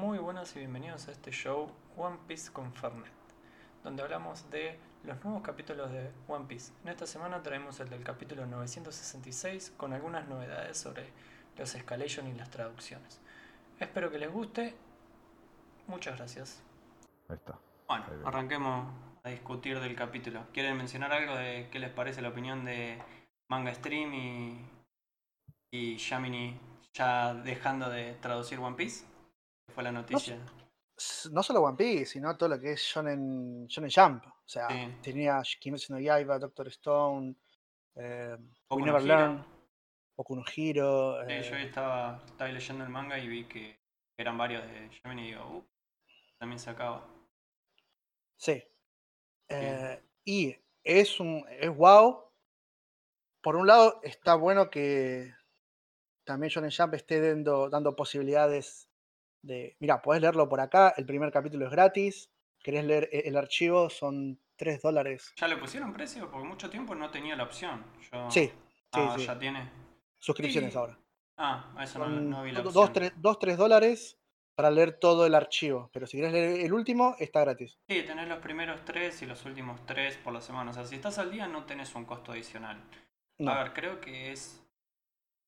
Muy buenas y bienvenidos a este show One Piece con Fernet, donde hablamos de los nuevos capítulos de One Piece. En esta semana traemos el del capítulo 966 con algunas novedades sobre los escalation y las traducciones. Espero que les guste. Muchas gracias. Ahí está. Bueno, Ahí arranquemos a discutir del capítulo. ¿Quieren mencionar algo de qué les parece la opinión de Manga Stream y, y Yamini ya dejando de traducir One Piece? Fue la noticia. No solo One Piece, sino todo lo que es Shonen, Shonen Jump. O sea, Sí. tenía Kimetsu no Yaiba, Doctor Stone, eh, We Never. Learn, Boku no Hero. Sí, eh, yo estaba, estaba leyendo el manga y vi que eran varios de Yamini y digo, uh, también se acaba. Sí. Eh, y es un es wow. Por un lado, está bueno que también Shonen Jump esté dando, dando posibilidades de. Mira, podés leerlo por acá. El primer capítulo es gratis. Querés leer e- el archivo, son 3 dólares. ¿Ya le pusieron precio? Porque mucho tiempo no tenía la opción. Yo... Sí, sí, Ah, sí. ya tiene. Suscripciones Sí. ahora. Ah, eso no, no vi la 2, opción. 3, dólares para leer todo el archivo. Pero si querés leer el último, está gratis. Sí, tenés los primeros tres y los últimos tres por la semana. O sea, si estás al día no tenés un costo adicional. No. A ver, creo que es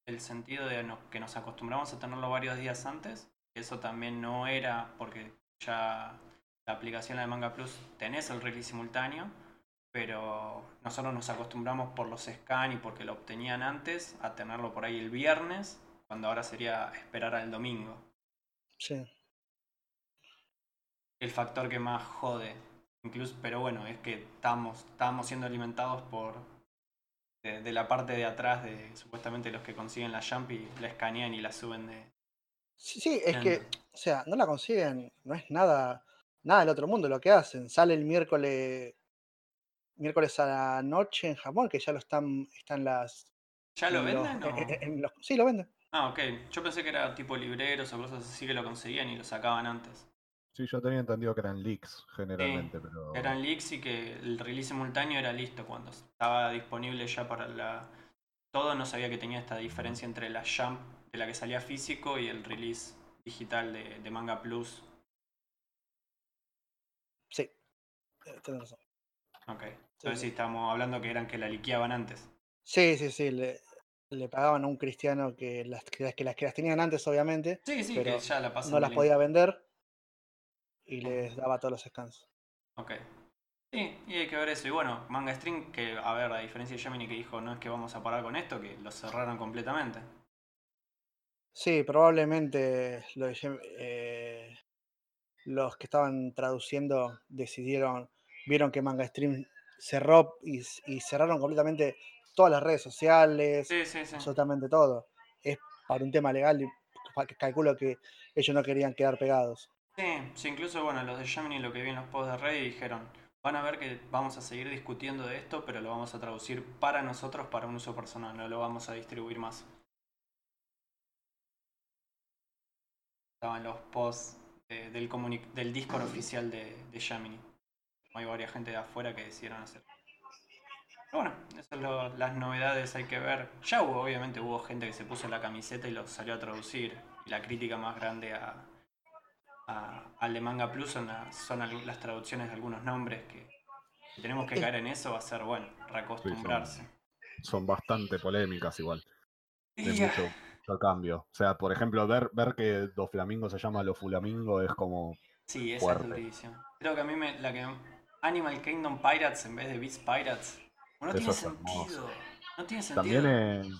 el sentido de que nos acostumbramos a tenerlo varios días antes. Eso también no era porque ya la aplicación la de Manga Plus tenés el release simultáneo, pero nosotros nos acostumbramos por los scan y porque lo obtenían antes a tenerlo por ahí el viernes, cuando ahora sería esperar al domingo. Sí. el factor que más jode. Incluso, pero bueno, es que estamos, estamos siendo alimentados por de, de la parte de atrás de supuestamente los que consiguen la jump y la escanean y la suben de. Sí, sí, es que, o sea, no la consiguen, no es nada, nada del otro mundo lo que hacen. Sale el miércoles, miércoles a la noche en Japón, que ya lo están, están las. ¿Ya lo los- venden o? en- en- en los- sí, lo venden. Ah, ok. Yo pensé que era tipo libreros o cosas así que lo conseguían y lo sacaban antes. Sí, yo tenía entendido que eran leaks generalmente, pero. Eran leaks y que el release simultáneo era listo cuando estaba disponible ya para la. Todo no sabía que tenía esta diferencia entre la jump de la que salía físico y el release digital de, de Manga Plus. Sí, eh, tenés razón. Ok. Entonces sí. sí, estamos hablando que eran que la liqueaban antes. Sí, sí, sí, le, le pagaban a un cristiano que las, que las que las que las tenían antes, obviamente, Sí, sí, Pero que ya la no las link. podía vender y les daba todos los scans. Ok. Sí, y hay que ver eso. Y bueno, Manga String, que a ver, a diferencia de Gemini que dijo no es que vamos a parar con esto, que lo cerraron completamente. Sí, probablemente lo de eh, los que estaban traduciendo decidieron, vieron que Manga Stream cerró y, cerraron completamente todas las redes sociales, Sí, sí, sí. absolutamente todo. Es para un tema legal y calculo que ellos no querían quedar pegados. Sí, sí, incluso bueno, los de Gemini lo que vi en los posts de Reddit dijeron, van a ver que vamos a seguir discutiendo de esto, pero lo vamos a traducir para nosotros para un uso personal, no lo vamos a distribuir más. Estaban los posts de- del, del Discord oficial de, de Gemini. Hay varias gente de afuera que decidieron hacer. Pero bueno, esas son las novedades, hay que ver. Ya hubo, obviamente, hubo gente que se puso la camiseta y lo salió a traducir. Y la crítica más grande a, a- al de Manga Plus son, las traducciones de algunos nombres que si tenemos que caer en eso va a ser, bueno, reacostumbrarse. Son bastante polémicas igual. De mucho, mucho cambio. O sea, por ejemplo, ver, ver que Do Flamingo se llama Lo Flamingo es como. sí, esa fuerte. es durísima. Creo que a mí me, la que Animal Kingdom Pirates en vez de Beast Pirates no Eso tiene sentido. No tiene sentido. También en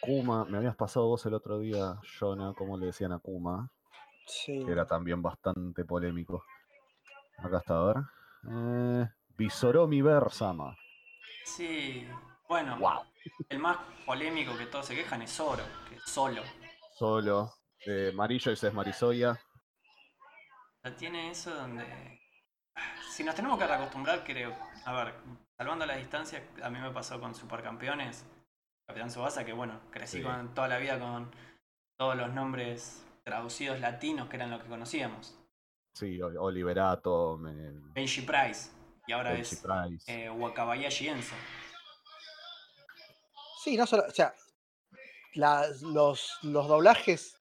Kuma, me habías pasado vos el otro día, Jonah, como le decían a Kuma, Sí. que era también bastante polémico. Acá está, a ver. Eh, Visoromi Bersama. Sí. Bueno, Wow. el más polémico que todos se quejan es Zoro, que es solo. Solo. Eh, Marillo ese es Marisoya. Sea, tiene eso donde. Si nos tenemos que acostumbrar, creo. A ver, salvando la distancia, a mí me pasó con Supercampeones, Capitán Subasa, que bueno, crecí Sí. con toda la vida con todos los nombres traducidos latinos que eran lo que conocíamos. Sí, Oliverato, me- Benji Price, y ahora Benji es Price. eh, Wakabayashi Enzo. Sí, no solo, o sea, los, los doblajes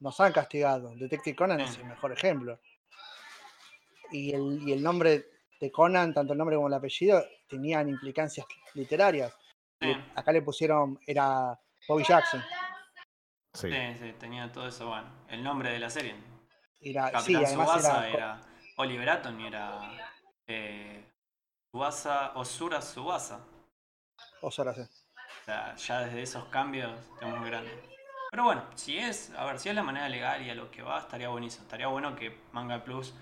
nos han castigado. Detective Conan es el mejor ejemplo. Y el, y el nombre de Conan, tanto el nombre como el apellido, tenían implicancias literarias. Sí. Acá le pusieron, era Bobby Jackson. Sí. Sí, sí, tenía todo eso, bueno. El nombre de la serie. Era, sí, Capitán Tsubasa era, era, Oliver Atom y era eh, Tsubasa, Osura Tsubasa. dos horas. eh. O sea, ya desde esos cambios estamos muy grandes. Pero bueno, si es, a ver, si es la manera legal y a lo que va, estaría buenísimo. Estaría bueno que Manga Plus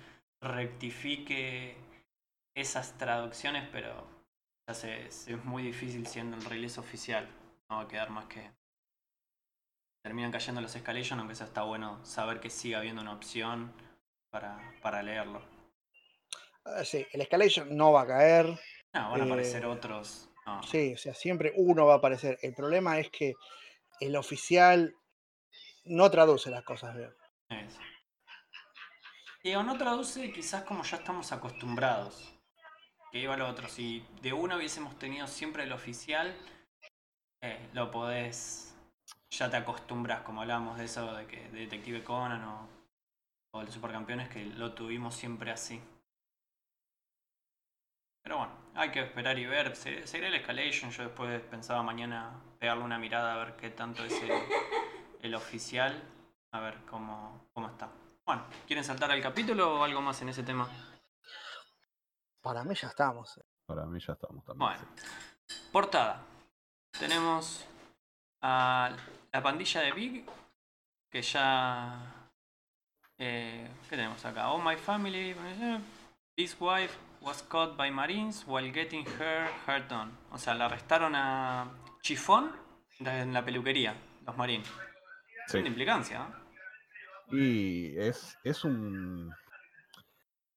rectifique esas traducciones, pero ya se, se- es muy difícil siendo el release oficial. No va a quedar más que. Terminan cayendo los escalation, aunque eso está bueno saber que siga habiendo una opción para, para leerlo. Ah, sí, el Escalation no va a caer. No, van a Eh, aparecer otros. No, Sí, o sea, siempre uno va a aparecer. El problema es que el oficial no traduce las cosas bien. Es. Y o no traduce quizás como ya estamos acostumbrados. Que iba lo otro. Si de uno hubiésemos tenido siempre el oficial, eh, lo podés. Ya te acostumbras, como hablábamos de eso de que de Detective Conan o, o el Supercampeones, que lo tuvimos siempre así. Pero bueno, hay que esperar y ver. Se- Seguirá el Escalation. Yo después pensaba mañana pegarle una mirada a ver qué tanto es el, el oficial. A ver cómo, cómo está. Bueno, ¿quieren saltar al capítulo o algo más en ese tema? Para mí ya estamos. Para mí ya estamos también. Bueno, portada. Tenemos a la pandilla de Big, que ya... eh, ¿Qué tenemos acá? Oh, my family. This wife was caught by Marines while getting her hair done. O sea, la arrestaron a Chifón en la peluquería, los Marines. Sí. Sin implicancia, ¿no? Y es, es un.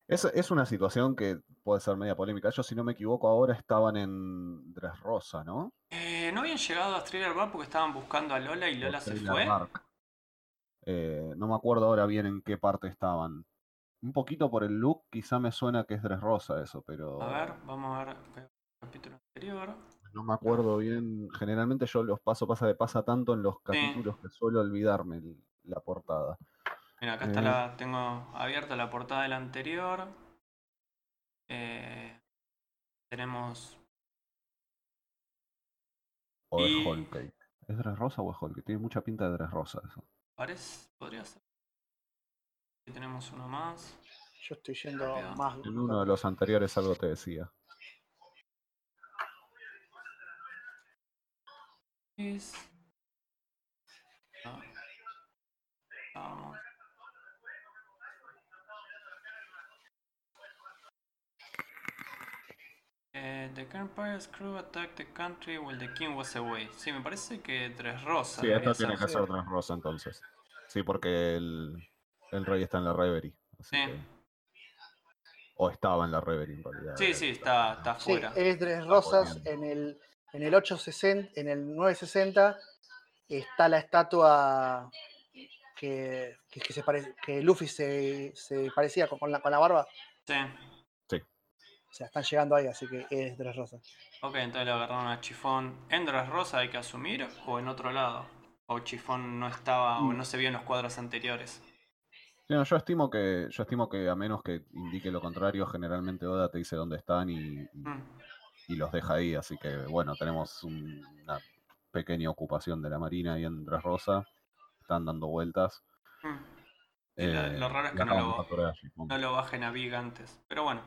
Es, es una situación que puede ser media polémica. Ellos, si no me equivoco, ahora estaban en Dressrosa, ¿no? Eh, no habían llegado a Thriller Bar porque estaban buscando a Lola y Lola se fue. Eh, no me acuerdo ahora bien en qué parte estaban. Un poquito por el look, quizá me suena que es Dressrosa eso, pero A ver, vamos a ver el capítulo anterior. no me acuerdo bien. Generalmente yo los paso, pasa de pasa tanto en los capítulos que suelo olvidarme el- la portada. Mira, acá está Eh. la. Tengo abierta la portada del anterior. Eh, tenemos. O Y- es Holcake. ¿Es Dressrosa o es Holcake? Tiene mucha pinta de Dressrosa eso. Parece. Podría ser. Aquí tenemos uno más. Yo estoy yendo Rápido. más. En uno de los anteriores algo te decía. Es- Ah. Vamos. Eh, the Empire's crew attacked the country while the king was away. Sí, me parece que Tres Rosas. Sí, esta tiene que ser Dressrosa entonces. Sí, porque el, el rey está en la Reverie. así Sí. que- O estaba en la Reverie en realidad. Sí, sí, está, está Sí, afuera. es Tres Rosas en el, en el 860, en el 960 está la estatua que, que, que se pare- que Luffy se, se parecía con, con la, con la barba. Sí. O sea, están llegando ahí, así que es Tres Rosas. Ok, entonces le agarraron a Chifón. ¿En Tres Rosa hay que asumir o en otro lado? O Chifón no estaba o no se vio en los cuadros anteriores. No, yo estimo que, yo estimo que a menos que indique lo contrario, generalmente Oda te dice dónde están y, y- Mm. y los deja ahí. Así que bueno, tenemos un- una pequeña ocupación de la Marina ahí en Dressrosa. Están dando vueltas. Mm. Lo- Eh, lo raro es que no lo-. No lo bajen a Big antes. Pero bueno,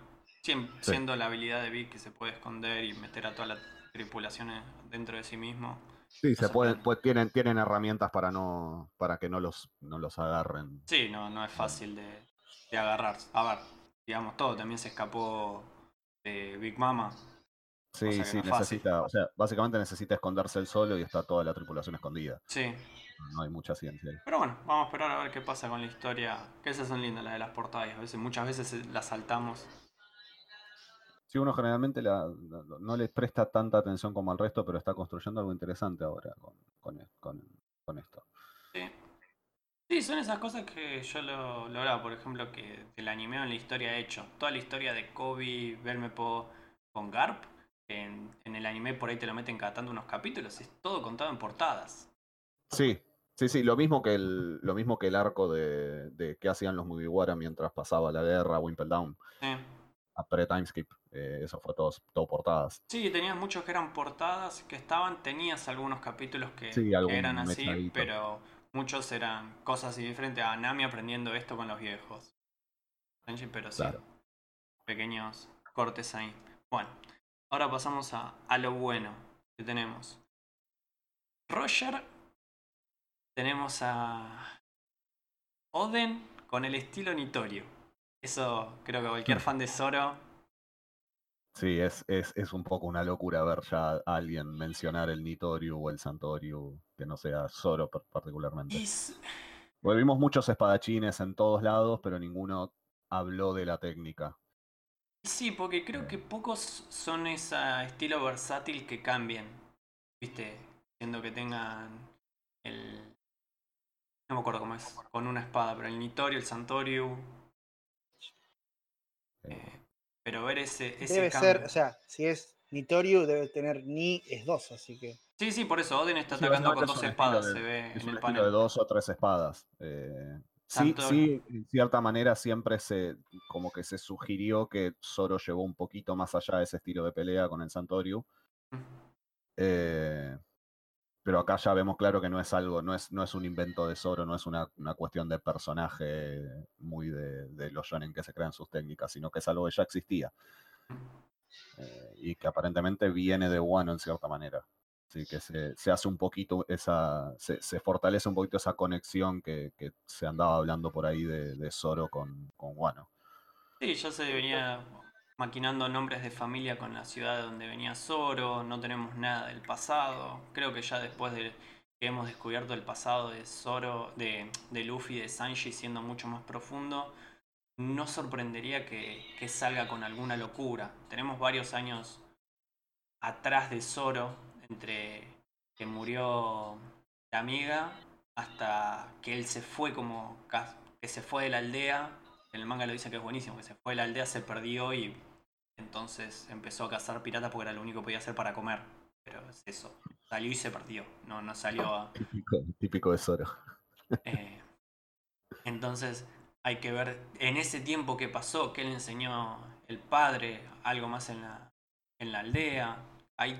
siem- Sí. siendo la habilidad de Big que se puede esconder y meter a toda la tripulación en- dentro de sí mismo. Sí, se pueden, pues, tienen, tienen herramientas para no, para que no los, no los agarren. Sí, no, no es fácil de, de agarrar. A ver, digamos, todo también se escapó de Big Mama. Sí, sí, no es fácil. necesita, o sea, básicamente necesita esconderse él solo y está toda la tripulación escondida. Sí. No hay mucha ciencia ahí. Pero bueno, vamos a esperar a ver qué pasa con la historia. Que esas son lindas, las de las portadas. A veces, muchas veces eh, las saltamos. Sí, uno generalmente la- no le presta tanta atención como al resto, pero está construyendo algo interesante ahora con, con, e- con- con esto. Sí. Sí, son esas cosas que yo lo lograba, por ejemplo, que el anime en la historia he hecho. Toda la historia de Kobe, Belmepo con Garp, en, en el anime por ahí te lo meten cada tanto unos capítulos, es todo contado en portadas. Sí, Sí, sí, lo mismo que el, lo mismo que el arco de, de qué hacían los Mugiwara mientras pasaba la guerra, Wimpel Down, Sí. A pre-timeskip. eh, eso fue todo, todo portadas. Sí, tenías muchos que eran portadas que estaban, tenías algunos capítulos que, Sí, que algún eran así, mechadito. pero muchos eran cosas así diferentes a Nami aprendiendo esto con los viejos. Pero sí, Claro. pequeños cortes ahí. Bueno, ahora pasamos a, a lo bueno que tenemos. Roger, tenemos a Oden con el estilo Nitorio. Eso creo que cualquier Mm. fan de Zoro Sí, es, es, es un poco una locura ver ya a alguien mencionar el Nitoriu o el Santoriu, que no sea Zoro par- particularmente. Porque vimos muchos espadachines en todos lados, pero ninguno habló de la técnica. Sí, porque creo que pocos son ese estilo versátil que cambien. ¿Viste? Siendo que tengan el. No me acuerdo cómo es. Con una espada, pero el Nitorio, el Santoriu. Eh, pero ver ese, ese Debe cambio. ser, o sea, si es Nitoriu, debe tener Ni es 2, así que. Sí, sí, por eso Oden está Sí, atacando con dos es espadas, se ve es en un el estilo panel. de dos o tres espadas. eh, sí, sí, en cierta manera siempre se, como que se sugirió que Zoro llevó un poquito más allá de ese estilo de pelea con el Santoriu. Eh, pero acá ya vemos claro que no es algo, no es, no es un invento de Zoro, no es una, una cuestión de personaje muy de, de los shonen que se crean sus técnicas, sino que es algo que ya existía. Eh, y que aparentemente viene de Wano en cierta manera. Así que se, se hace un poquito esa, se, fortalece un poquito esa conexión que, que se andaba hablando por ahí de, de Zoro con, con Wano. Sí, ya se venía maquinando nombres de familia con la ciudad de donde venía Zoro, no tenemos nada del pasado. Creo que ya después de que hemos descubierto el pasado de Zoro, de, de Luffy, de Sanji siendo mucho más profundo, no sorprendería que, que salga con alguna locura. Tenemos varios años atrás de Zoro, entre que murió la amiga hasta que él se fue como que se fue de la aldea. En el manga lo dice que es buenísimo, que se fue de la aldea, se perdió y entonces empezó a cazar piratas porque era lo único que podía hacer para comer. Pero es eso, salió y se perdió, no, no salió a... Típico, típico de Zoro. Eh, entonces hay que ver en ese tiempo que pasó, qué le enseñó el padre, algo más en la, en la aldea. Hay,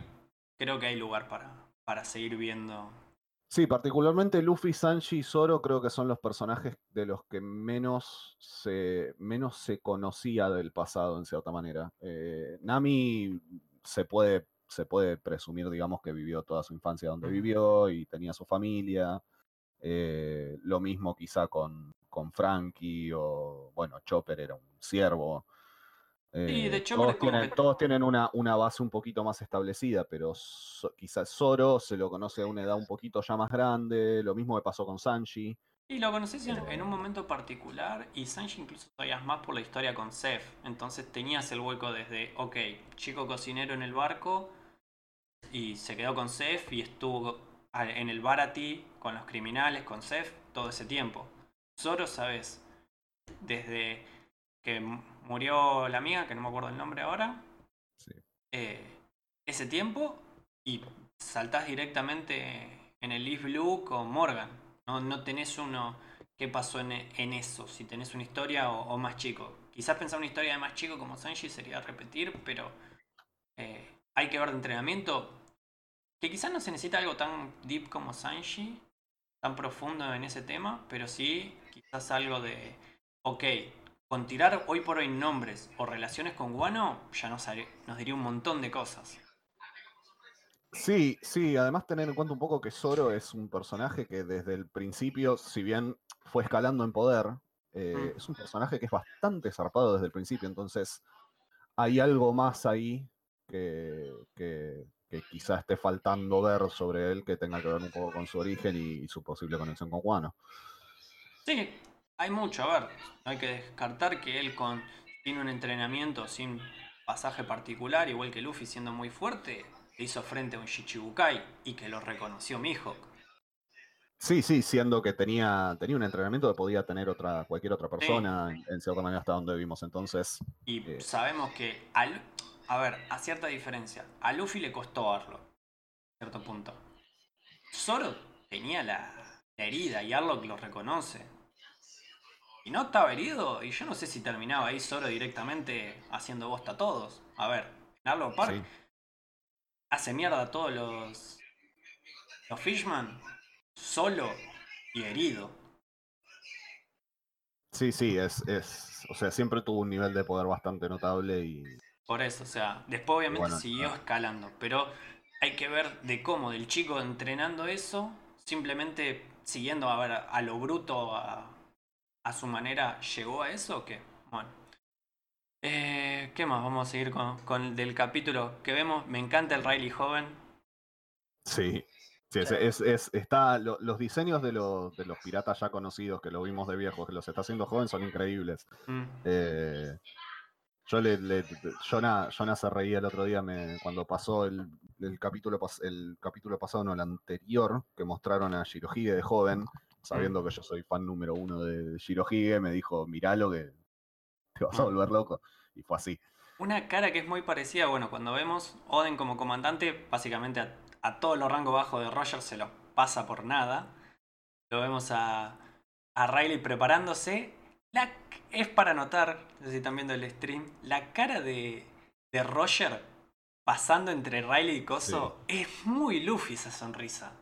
creo que hay lugar para, para seguir viendo. Sí, particularmente Luffy, Sanji y Zoro creo que son los personajes de los que menos se, menos se conocía del pasado, en cierta manera. Eh, Nami se puede, se puede presumir, digamos, que vivió toda su infancia donde vivió y tenía su familia. Eh, lo mismo quizá con, con Frankie o, bueno, Chopper era un siervo. Sí, de Eh, Chopper todos tienen, que- todos tienen una, una base un poquito más establecida, pero So- quizás Zoro se lo conoce a una edad un poquito ya más grande. Lo mismo me pasó con Sanji. Y lo conoces en, en un momento particular y Sanji incluso sabías más por la historia con Seth. Entonces tenías el hueco desde, ok, chico cocinero en el barco y se quedó con Seth y estuvo en el Barati con los criminales, con Seth, todo ese tiempo. Zoro, sabes, desde que murió la amiga, que no me acuerdo el nombre ahora, Sí. eh, ese tiempo y saltás directamente en el Leaf Blue con Morgan. No, no tenés uno qué pasó en, en eso, si tenés una historia o, o más chico. Quizás pensar una historia de más chico como Sanji sería repetir, pero eh, hay que ver de entrenamiento que quizás no se necesita algo tan deep como Sanji, tan profundo en ese tema, pero sí quizás algo de, ok, con tirar hoy por hoy nombres o relaciones con Guano, ya nos, haré- nos diría un montón de cosas. Sí, sí, además tener en cuenta un poco que Zoro es un personaje que desde el principio, si bien fue escalando en poder, eh, Mm. es un personaje que es bastante zarpado desde el principio, entonces hay algo más ahí que, que, que quizá esté faltando ver sobre él que tenga que ver un poco con su origen y, y su posible conexión con Wano. Sí, hay mucho, a ver, no hay que descartar que él con sin un entrenamiento, sin pasaje particular, igual que Luffy siendo muy fuerte, le hizo frente a un Shichibukai y que lo reconoció Mihawk. Sí, sí, siendo que tenía, tenía un entrenamiento que podía tener otra, cualquier otra persona, en, en cierta manera hasta donde vimos entonces. Y Eh. sabemos que al a ver, a cierta diferencia, a Luffy le costó verlo, a cierto punto. Zoro tenía la, la herida y Arlok lo reconoce. Y no estaba herido, y yo no sé si terminaba ahí solo directamente haciendo bosta a todos. A ver, en Arlok Park Sí. hace mierda a todos los. los Fishman solo y herido. Sí, sí, es, es. O sea, siempre tuvo un nivel de poder bastante notable y. Por eso, o sea, después obviamente Bueno, siguió ah. escalando, pero hay que ver de cómo del chico entrenando eso, simplemente siguiendo a ver a lo bruto, a, a su manera, llegó a eso o qué. Bueno. Eh, ¿Qué más? Vamos a seguir con, con el del capítulo que vemos. Me encanta el Riley joven. Sí. Sí, es, es- es- está, lo- los diseños de los, de los piratas ya conocidos, que lo vimos de viejos, que los está haciendo joven, son increíbles. Mm, Eh, yo le, le- Jonah, Jonah se reía el otro día me, cuando pasó el, el capítulo el capítulo pasado, no, el anterior, que mostraron a Shirohige de joven, sabiendo que yo soy fan número uno de Shirohige, me dijo, miralo que te vas a Ah. volver loco. Y fue así. Una cara que es muy parecida, bueno, cuando vemos Oden como comandante, básicamente a, a todos los rangos bajos de Roger se los pasa por nada. Lo vemos a, a Riley preparándose. La, es para notar, no sé si están viendo el stream, la cara de, de Roger pasando entre Riley y Coso es muy Luffy esa sonrisa.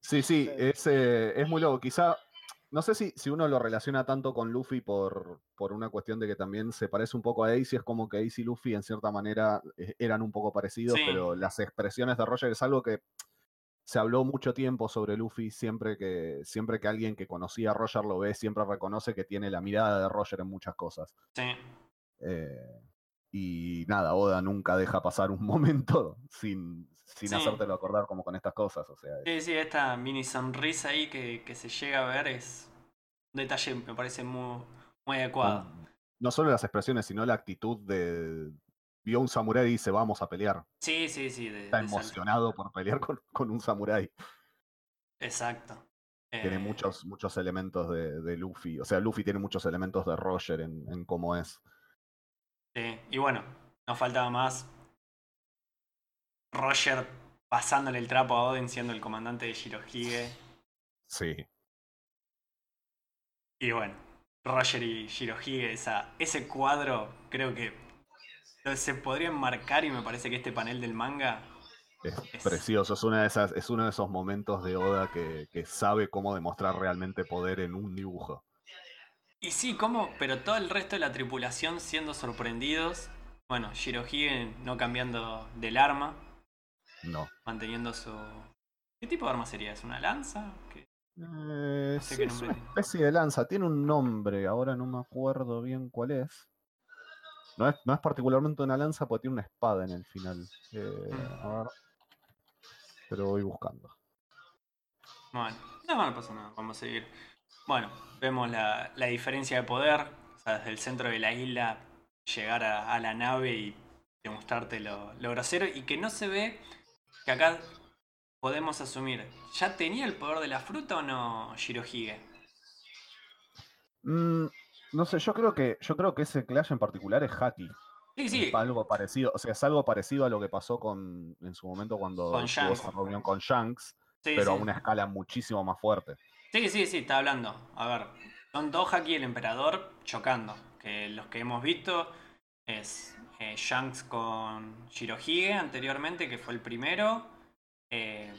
Sí, sí, es, eh, es muy loco. Quizá, no sé si, si uno lo relaciona tanto con Luffy por, por una cuestión de que también se parece un poco a Ace, y es como que Ace y Luffy en cierta manera eh, eran un poco parecidos, Sí. pero las expresiones de Roger es algo que se habló mucho tiempo sobre Luffy, siempre que, siempre que alguien que conocía a Roger lo ve, siempre reconoce que tiene la mirada de Roger en muchas cosas. Sí, Eh, y nada, Oda nunca deja pasar un momento sin, sin Sí. hacértelo acordar como con estas cosas. O sea, sí, sí, esta mini sonrisa ahí que, que se llega a ver es un detalle, me parece muy, muy adecuado. no solo las expresiones, sino la actitud de. Vio un samurái y dice, vamos a pelear. Sí, sí, sí. De, Está de emocionado por pelear con, con un samurái. Exacto. Tiene Eh, muchos, muchos elementos de, de Luffy. O sea, Luffy tiene muchos elementos de Roger en, en cómo es. sí, Y bueno, nos faltaba más. Roger pasándole el trapo a Oden siendo el comandante de Shirohige. Sí. Y bueno, Roger y Shirohige, esa, ese cuadro creo que se podría enmarcar y me parece que este panel del manga. Es, Es- precioso. Es, una de esas, es uno de esos momentos de Oda que, que sabe cómo demostrar realmente poder en un dibujo. Y sí, ¿cómo? Pero todo el resto de la tripulación siendo sorprendidos. Bueno, Shirohige no cambiando del arma, No. manteniendo su. ¿Qué tipo de arma sería? ¿Es una lanza? ¿Qué? Eh, sé sí, qué es una tiene. especie de lanza. Tiene un nombre, ahora no me acuerdo bien cuál es. No es, no es particularmente una lanza porque tiene una espada en el final. Eh, Mm. a ver. Pero voy buscando. Bueno, no, no pasa nada, vamos a seguir. Bueno, vemos la, la diferencia de poder, o sea, desde el centro de la isla llegar a, a la nave y demostrarte lo, lo grosero y que no se ve que acá podemos asumir, ¿ya tenía el poder de la fruta o no Shirohige? Mm, no sé, yo creo que yo creo que ese clash en particular es Haki. Sí, sí, Es algo parecido, o sea, es algo parecido a lo que pasó con en su momento cuando Con tuvo esa reunión con Shanks, sí, pero a una escala muchísimo más fuerte. Sí, sí, sí, está hablando. A ver, son dos Haki y el emperador chocando. Que los que hemos visto es eh, Shanks con Shirohige anteriormente, que fue el primero. eh,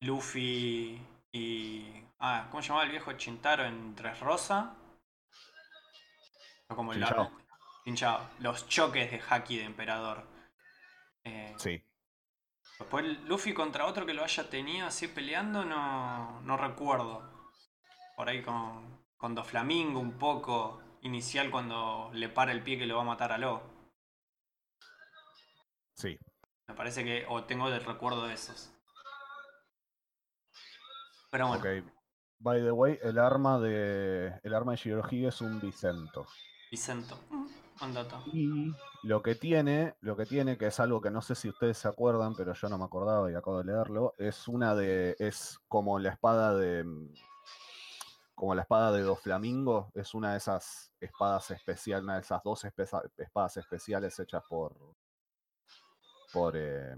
Luffy y. Ah, ¿cómo se llamaba el viejo Chintaro en Tres Rosa? O como Chinchao. Chinchao. Los choques de Haki de emperador. Eh, Sí. Después Luffy contra otro que lo haya tenido así peleando, no, no recuerdo. Por ahí con, con Doflamingo un poco inicial cuando le para el pie que lo va a matar a Lo. Sí. Me parece que, o tengo el recuerdo de esos. Pero bueno, Ok. By the way, el arma de el arma de Shirohige es un Vicento. Vicento. Mm, Buen dato. Y lo que tiene, lo que tiene, que es algo que no sé si ustedes se acuerdan, pero yo no me acordaba y acabo de leerlo, es una de. es como la espada de. Como la espada de Doflamingo, es una de esas espadas especiales, una de esas dos espadas especiales hechas por. por. eh,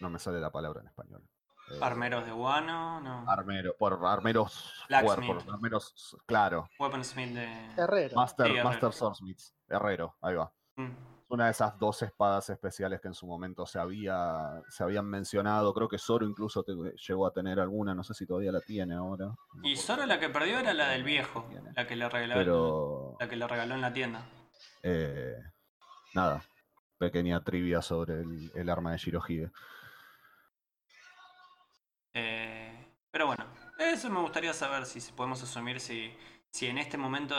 no me sale la palabra en español. Eh, Armeros de guano, no. armero, por armeros Blacksmith. cuerpos, armeros, claro. Weaponsmith de. Herrero. Master, Sí, herrero. Master Swordsmiths, herrero, ahí va. Mm. Una de esas dos espadas especiales que en su momento se, había, se habían mencionado. Creo que Zoro incluso te- llegó a tener alguna, no sé si todavía la tiene ahora. no Y solo la que perdió era la del viejo, la que le regaló, Pero la que le regaló en la tienda. eh, nada, pequeña trivia sobre el, el arma de Shirohige. Eh, pero bueno, eso me gustaría saber si podemos asumir si, si en este momento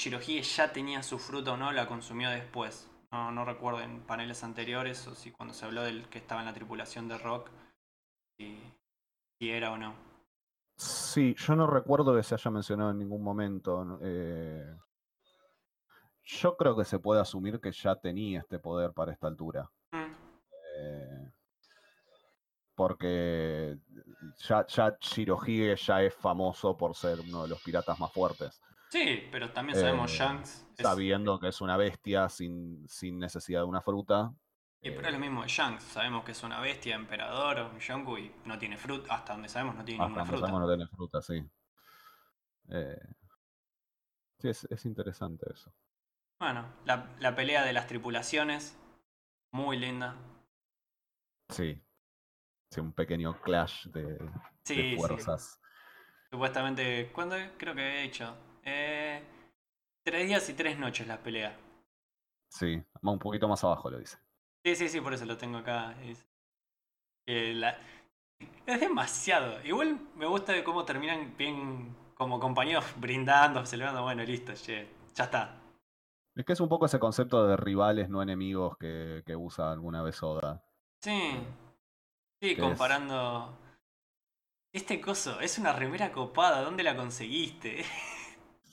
Shirohige ya tenía su fruta o no, la consumió después. No, no recuerdo en paneles anteriores o si cuando se habló del que estaba en la tripulación de Rock, si, si era o no. Sí, yo no recuerdo que se haya mencionado en ningún momento. Eh, yo creo que se puede asumir que ya tenía este poder para esta altura. Mm, Eh, porque ya, ya Shirohige ya es famoso por ser uno de los piratas más fuertes. Sí, pero también sabemos Eh, Shanks. es- Sabiendo que es una bestia sin, sin necesidad de una fruta. y pero es lo mismo de Shanks. Sabemos que es una bestia, emperador, un Yonku y no tiene fruta. Hasta donde sabemos no tiene Hasta ninguna donde fruta. sabemos no tiene fruta, sí. Eh, sí, es, es interesante eso. Bueno, la, la pelea de las tripulaciones, muy linda. Sí. Sí, un pequeño clash de, de Sí, sí. fuerzas. Supuestamente, ¿cuándo? Creo que he hecho. Eh, tres días y tres noches la pelea. Sí, un poquito más abajo lo dice. Sí, sí, sí, por eso lo tengo acá. Es, eh, la- es demasiado. Igual me gusta de cómo terminan bien como compañeros brindando, celebrando. Bueno, listo, che, ya está. Es que es un poco ese concepto de rivales, no enemigos que, que usa alguna vez Oda. Sí. Sí, ¿Qué es? comparando. Este coso, es una remera copada, ¿dónde la conseguiste?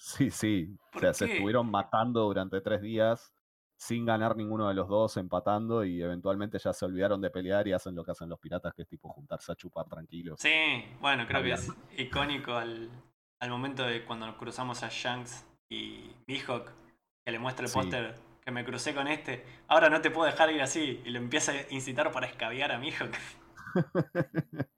Sí, sí. O ¿Por sea, se estuvieron matando durante tres días sin ganar ninguno de los dos, empatando y eventualmente ya se olvidaron de pelear y hacen lo que hacen los piratas, que es tipo juntarse a chupar tranquilos. Sí, bueno, creo que es icónico al, al momento de cuando nos cruzamos a Shanks y Mihawk, que le muestra el Sí. póster que me crucé con este. Ahora no te puedo dejar ir así. Y lo empieza a incitar para escabiar a Mihawk.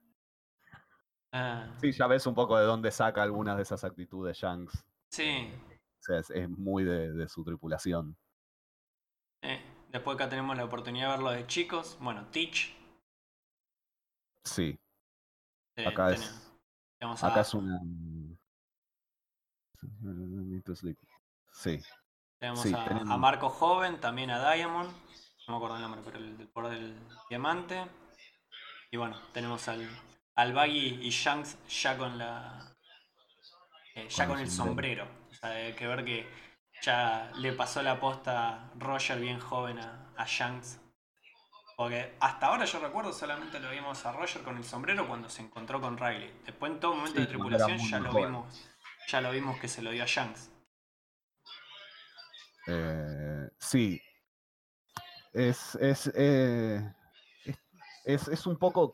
Ah, Sí, ya ves un poco de dónde saca algunas de esas actitudes Shanks. Sí. O sea, es, es muy de, de su tripulación. eh, Después acá tenemos la oportunidad de verlo de chicos. Bueno, Teach. Sí, eh, acá es, acá a- es una... Sí, Tenemos Sí, a, tenemos- a Marco Joven, también a Diamond. No me acuerdo el nombre, pero el poder del diamante. Y bueno, tenemos al, al Baggy y Shanks ya con la. Eh, ya Con con el sombrero. sombrero. O sea, hay que ver que ya le pasó la posta Roger bien joven a, a Shanks. Porque hasta ahora yo recuerdo solamente lo vimos a Roger con el sombrero cuando se encontró con Riley. Después en todo momento Sí, de tripulación ya lo joven. vimos. Ya lo vimos que se lo dio a Shanks. Eh, sí. Es, es, eh, es, es- es un poco.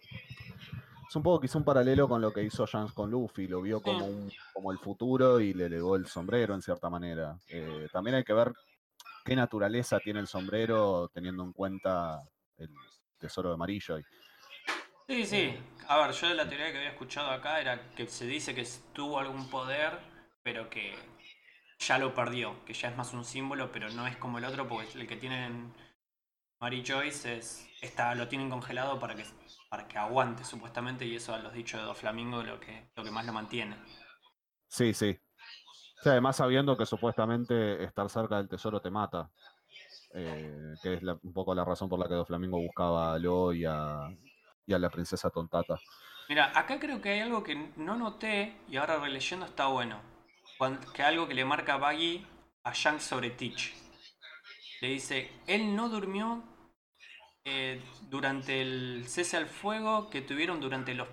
Es un poco quizá un paralelo con lo que hizo Shanks con Luffy. Lo vio como, un, como el futuro y le legó el sombrero en cierta manera. Eh, también hay que ver qué naturaleza tiene el sombrero teniendo en cuenta el tesoro de amarillo. Sí, sí. A ver, yo la teoría que había escuchado acá era que se dice que tuvo algún poder, pero que ya lo perdió, que ya es más un símbolo, pero no es como el otro, porque el que tienen Mary Joyce es, está, lo tienen congelado para que, para que aguante, supuestamente, y eso a los dichos de Doflamingo lo que, lo que más lo mantiene. Sí, sí. Además sabiendo que supuestamente estar cerca del tesoro te mata. eh, que es la- un poco la razón por la que Doflamingo buscaba a Lo y a, y a la princesa Tontata. Mira, acá creo que hay algo que no noté y ahora releyendo está bueno. Que algo que le marca Baggy a Shanks sobre Teach. Le dice, él no durmió eh, durante el cese al fuego que tuvieron durante los,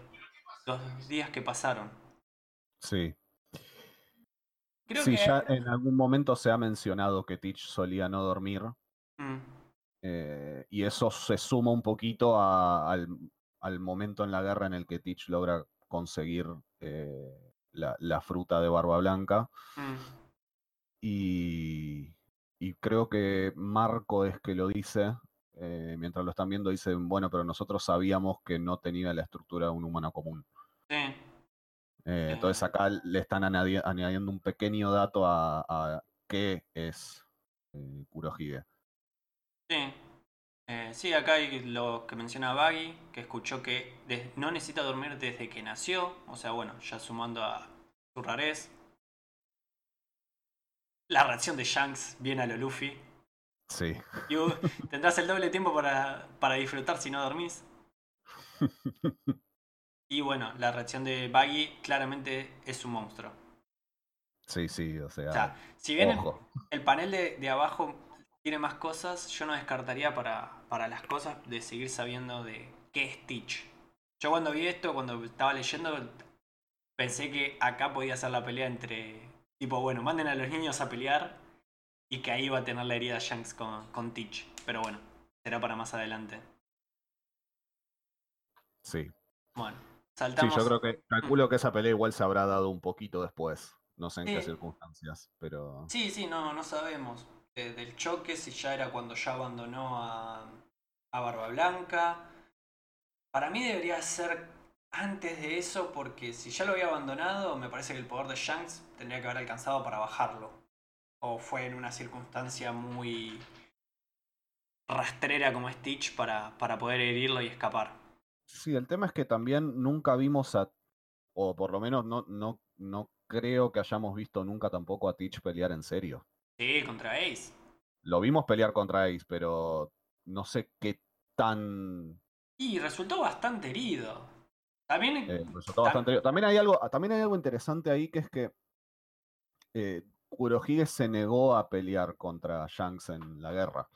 los días que pasaron. Sí. Creo sí, que... ya en algún momento se ha mencionado que Teach solía no dormir. Mm, eh, y eso se suma un poquito a- al, al momento en la guerra en el que Teach logra conseguir eh, la, la fruta de barba blanca. mm. Y, y creo que Marco es que lo dice. Eh, mientras lo están viendo, dicen, bueno, pero nosotros sabíamos que no tenía la estructura de un humano común. Sí. Eh, entonces acá le están añadi- añadiendo un pequeño dato a, a qué es eh, Kurohige. Sí. Eh, sí, acá hay lo que menciona Baggy, que escuchó que no necesita dormir desde que nació. O sea, bueno, ya sumando a su rarez. La reacción de Shanks viene a lo Luffy. Sí. Y tendrás el doble tiempo para, para disfrutar si no dormís. Y bueno, la reacción de Baggy claramente es un monstruo. Sí, sí, o sea, O sea, si bien el, el panel de, de abajo tiene más cosas, yo no descartaría para, para las cosas de seguir sabiendo de qué es Teach. Yo cuando vi esto, cuando estaba leyendo, pensé que acá podía ser la pelea entre, tipo, bueno, manden a los niños a pelear y que ahí iba a tener la herida Shanks con, con Teach. Pero bueno, será para más adelante. Sí. Bueno, Sí, saltamos. yo creo que, calculo que esa pelea igual se habrá dado un poquito después. No sé en qué Sí. circunstancias, pero... Sí, sí, no, no sabemos. del choque, si ya era cuando ya abandonó a, a Barba Blanca. Para mí debería ser antes de eso, porque si ya lo había abandonado, me parece que el poder de Shanks tendría que haber alcanzado para bajarlo. O fue en una circunstancia muy rastrera como Stitch para, para poder herirlo y escapar. Sí, el tema es que también nunca vimos a, o por lo menos no, no, no creo que hayamos visto nunca tampoco a Teach pelear en serio. Sí, contra Ace. Lo vimos pelear contra Ace, pero no sé qué tan... Y resultó bastante herido. También eh, resultó Tam- bastante... También hay algo, también hay algo interesante ahí que es que eh, Kurohige se negó a pelear contra Shanks en la guerra.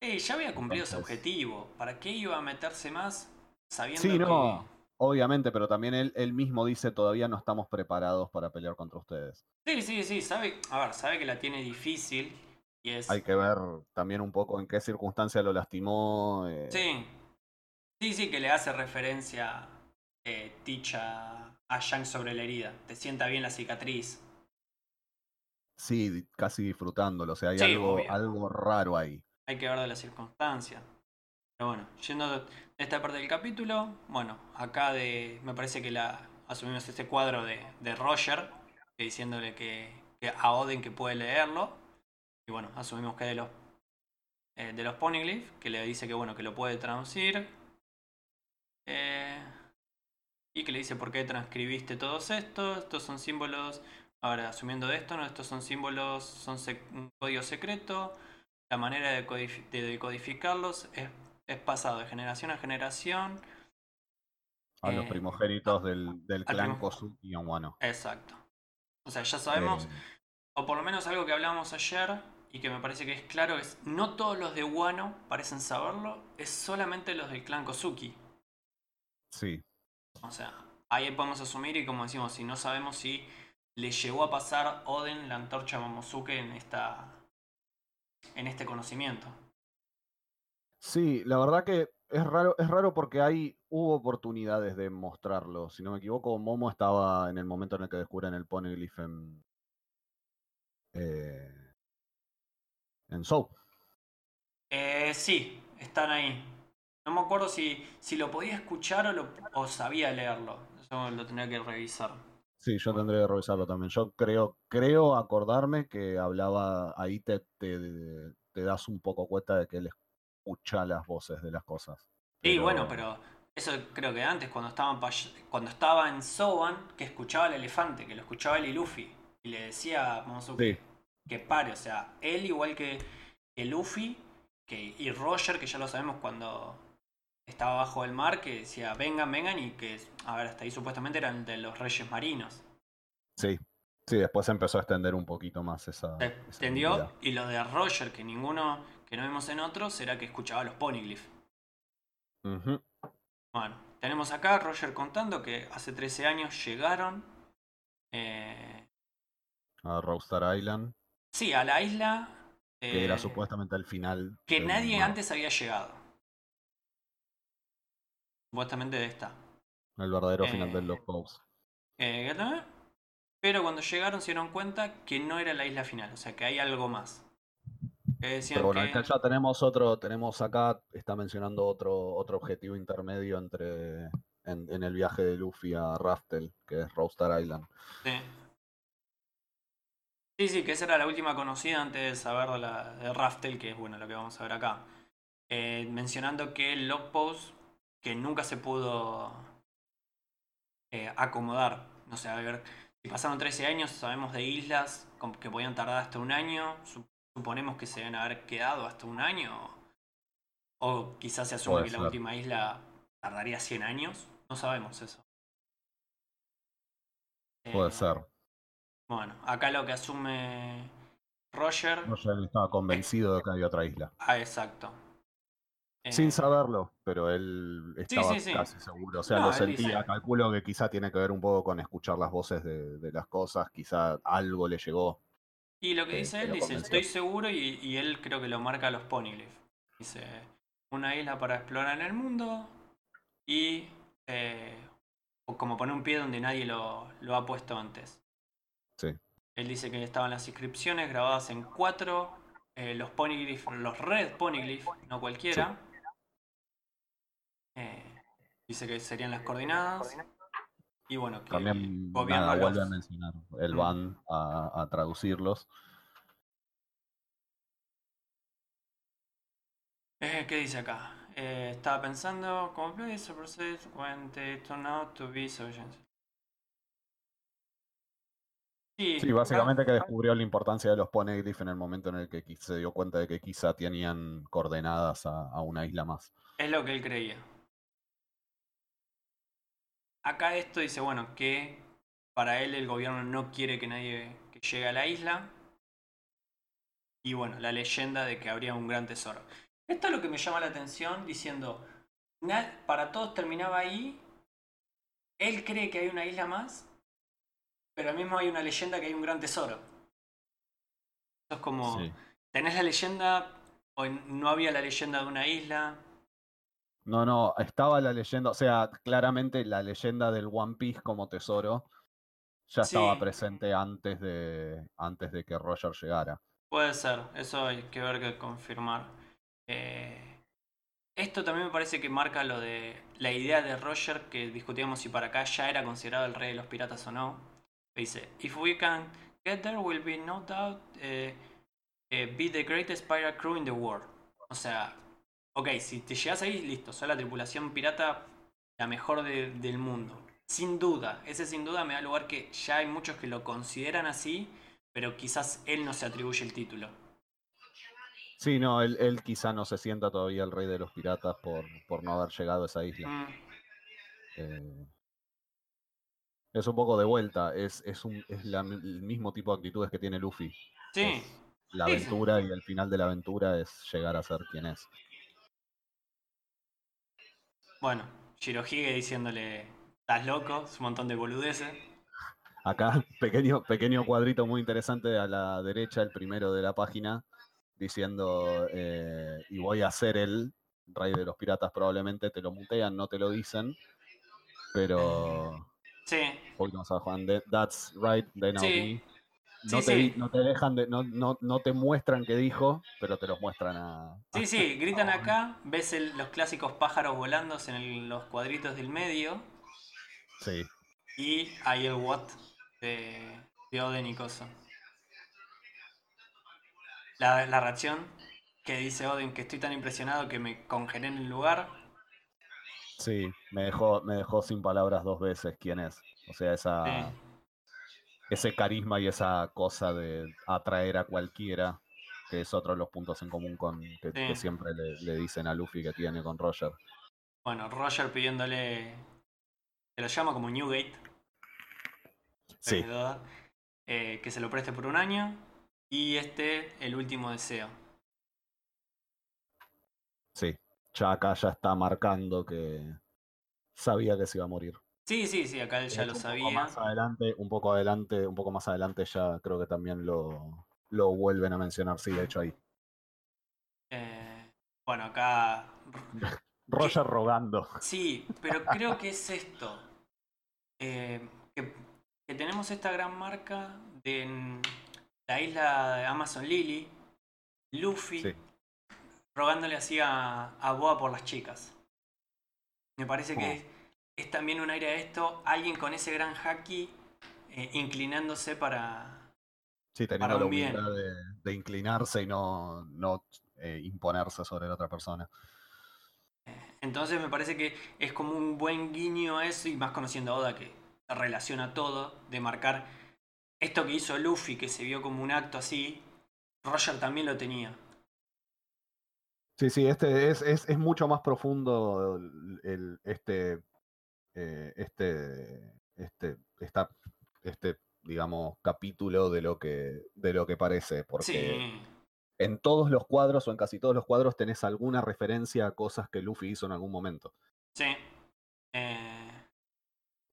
Sí, ya había cumplido su Entonces- objetivo. ¿Para qué iba a meterse más sabiendo Sí, que... no, obviamente, pero también él, él mismo dice todavía no estamos preparados para pelear contra ustedes. Sí, sí, sí, sabe, a ver, sabe que la tiene difícil y es... Hay que ver también un poco en qué circunstancia lo lastimó. eh, Sí, sí, sí, que le hace referencia eh, Teach a, a Shanks sobre la herida. Te sienta bien la cicatriz. Sí, casi disfrutándolo. O sea, hay Sí, algo, obvio. algo raro ahí. Hay que ver de la circunstancia. Pero bueno, yendo de esta parte del capítulo, bueno, acá de, me parece que la asumimos este cuadro de, de Roger, que diciéndole que, que a Oden que puede leerlo. Y bueno, asumimos que de los eh, de los Poneglyph, que le dice que bueno, que lo puede traducir. Eh, y que le dice por qué transcribiste todos estos. Estos son símbolos. Ahora, asumiendo de esto, ¿no? Estos son símbolos, son sec- un código secreto. La manera de, codif- de decodificarlos es, es pasado de generación a generación. A los Eh, primogénitos del, del clan Kozuki y Wano. Exacto. O sea, ya sabemos, Eh, o por lo menos algo que hablamos ayer y que me parece que es claro, es no todos los de Wano parecen saberlo, es solamente los del clan Kozuki. sí, O sea, ahí podemos asumir y como decimos, si no sabemos si le llegó a pasar Oden la antorcha a Momosuke en esta en este conocimiento. sí, la verdad que es raro, es raro porque hay, hubo oportunidades de mostrarlo. Si no me equivoco, Momo estaba en el momento en el que descubren el Poneglyph en. eh, en Soap. Eh, sí, están ahí. No me acuerdo si, si lo podía escuchar o, lo, o sabía leerlo. Eso lo tendría que revisar. Sí, yo tendré que revisarlo también. Yo creo, creo acordarme que hablaba, ahí te, te, te das un poco cuenta de que él escucha las voces de las cosas. Sí, bueno, pero eso creo que antes, cuando estaba en, cuando estaba en Soban, que escuchaba al elefante, que lo escuchaba él y Luffy, y le decía a Momosuke Sí, que pare, o sea, él igual que, que Luffy que, y Roger, que ya lo sabemos cuando estaba bajo el mar, que decía vengan, vengan, y que, a ver, hasta ahí supuestamente eran de los reyes marinos. sí. Sí, después empezó a extender un poquito más esa. Se extendió, y lo de Roger, que ninguno, que no vimos en otros, era que escuchaba los Poneglyph. Ujú. Bueno, tenemos acá a Roger contando que hace 13 años llegaron. eh, A Rockstar Island, sí, a la isla. que era eh, supuestamente el final. Que nadie antes había llegado. Supuestamente de esta. El verdadero final eh, del Lost Coast. Eh. Pero cuando llegaron se dieron cuenta que no era la isla final, o sea que hay algo más. Que Pero bueno, que... ya tenemos otro, tenemos acá, está mencionando otro, otro objetivo intermedio entre en, en el viaje de Luffy a Raftel, que es Roaster Island. Sí. Sí, sí, que esa era la última conocida antes de saber de, la, de Raftel, que es bueno lo que vamos a ver acá. Eh, mencionando que el log post que nunca se pudo eh, acomodar. No sé, a ver, si pasaron 13 años, sabemos de islas que podían tardar hasta un año. Su- Suponemos que se deben haber quedado hasta un año. O quizás se asume Puede que la última isla tardaría 100 años. No sabemos eso. Puede Eh, ser. bueno, acá lo que asume Roger. Roger estaba convencido de que había otra isla. Ah, exacto. Eh, Sin saberlo, pero él estaba sí, sí. casi seguro. O sea, No, lo sentía. Calculo que quizá tiene que ver un poco con escuchar las voces de, de las cosas. Quizá algo le llegó. Y lo que que- dice él, dice, estoy seguro y, y él creo que lo marca a los Ponyglyph. Dice, una isla para explorar en el mundo y eh, como poner un pie donde nadie lo, lo ha puesto antes. Sí. Él dice que estaban las inscripciones grabadas en cuatro, eh, los Ponyglyph, los Red Ponyglyph, no cualquiera. Dice que serían las coordenadas. Y bueno, que También nada, los- vuelve a mencionar. El van a, a traducirlos. Eh, ¿Qué dice acá? Eh, estaba pensando, complete the process when they turn out to be solutions. Sí, Sí, básicamente que descubrió la importancia de los poneglyph en el momento en el que se dio cuenta de que quizá tenían coordenadas a, a una isla más. es lo que él creía. Acá esto dice, bueno, que para él el gobierno no quiere que nadie que llegue a la isla. Y bueno, la leyenda de que habría un gran tesoro. Esto es lo que me llama la atención diciendo, para todos terminaba ahí. Él cree que hay una isla más, pero al mismo hay una leyenda que hay un gran tesoro. Eso es como, Sí. ¿tenés la leyenda o no había la leyenda de una isla? No, no, estaba la leyenda, o sea, claramente la leyenda del One Piece como tesoro ya estaba presente antes de, antes de que Roger llegara. Puede ser, eso hay que ver que confirmar. Eh, esto también me parece que marca lo de la idea de Roger que discutíamos si para acá ya era considerado el rey de los piratas o no. Dice, if we can get there will be no doubt eh, eh, be the greatest pirate crew in the world. O sea, ok, si te llegas ahí, listo, sos la tripulación pirata la mejor de- del mundo. Sin duda, ese sin duda me da lugar que ya hay muchos que lo consideran así, pero quizás él no se atribuye el título. Sí, no, él, él quizá no se sienta todavía el rey de los piratas por, por no haber llegado a esa isla. Mm, Eh, es un poco de vuelta, es, es, un, es la- el mismo tipo de actitudes que tiene Luffy. sí, Es la sí. aventura y el final de la aventura es llegar a ser quien es. Bueno, Shirohige diciéndole, estás loco, es un montón de boludeces. Acá, pequeño, pequeño cuadrito muy interesante a la derecha, el primero de la página, diciendo, eh, y voy a ser el rey de los piratas, probablemente te lo mutean, no te lo dicen, pero... Sí, Juan, "That- that's right, then I'll Sí. Be". No, Sí, te, sí. no te dejan de, no, no, no te muestran qué dijo, pero te los muestran a. sí, sí, gritan acá, ves el- los clásicos pájaros volando en el- los cuadritos del medio Sí. y hay el what de, de Oden y Coso. La, la reacción que dice Oden que estoy tan impresionado que me congelé en el lugar. Sí, me dejó, me dejó sin palabras dos veces quién es. O sea, esa, Sí. Ese carisma y esa cosa de atraer a cualquiera, que es otro de los puntos en común con que, que siempre le, le dicen a Luffy que tiene con Roger. Bueno, Roger pidiéndole, se lo llama como Newgate, Sí, eh, que se lo preste por un año y este el último deseo. sí. Ya acá ya está marcando que sabía que se iba a morir. Sí, sí, sí, acá él ya lo hecho, Un poco sabía. más adelante, un poco adelante, un poco más adelante ya creo que también lo, lo vuelven a mencionar. Sí, de hecho ahí. Eh, bueno, acá Roger rogando. Sí, pero creo que es esto. Eh, que, que tenemos esta gran marca de en la isla de Amazon Lily. Luffy Sí. rogándole así a, a Boa por las chicas. Me parece Oh. que es también un aire a esto, alguien con ese gran haki eh, inclinándose para... Sí, Para teniendo la humildad de, de inclinarse y no, no eh, imponerse sobre la otra persona. Entonces me parece que es como un buen guiño a eso y más conociendo a Oda que relaciona todo, de marcar esto que hizo Luffy, que se vio como un acto así, Roger también lo tenía. Sí, sí, este es, es, es mucho más profundo el- este, eh, este, este, esta, este, digamos, capítulo de lo que, de lo que parece, porque Sí, en todos los cuadros o en casi todos los cuadros tenés alguna referencia a cosas que Luffy hizo en algún momento. sí. Eh,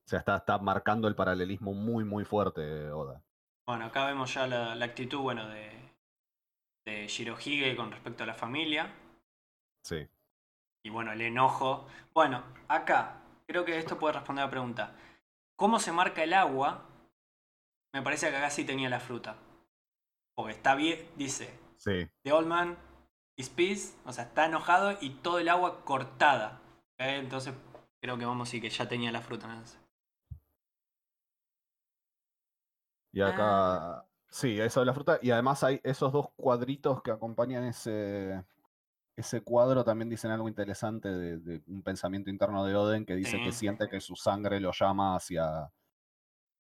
O sea, está, está marcando el paralelismo muy, muy fuerte, Oda. bueno, acá vemos ya la, la actitud, bueno, de, de Shirohige con respecto a la familia. Sí. Y bueno, el enojo. Bueno, acá creo que esto puede responder a la pregunta. ¿Cómo se marca el agua? Me parece que acá sí tenía la fruta. Porque está bien, dice, Sí, The Old Man is pissed, o sea, está enojado y todo el agua cortada. ¿ok? Entonces creo que vamos a decir que ya tenía la fruta. ¿no? Y acá, sí, eso de la fruta. Y además hay esos dos cuadritos que acompañan ese, ese cuadro, también dicen algo interesante de, de un pensamiento interno de Oden que dice que siente que su sangre lo llama hacia,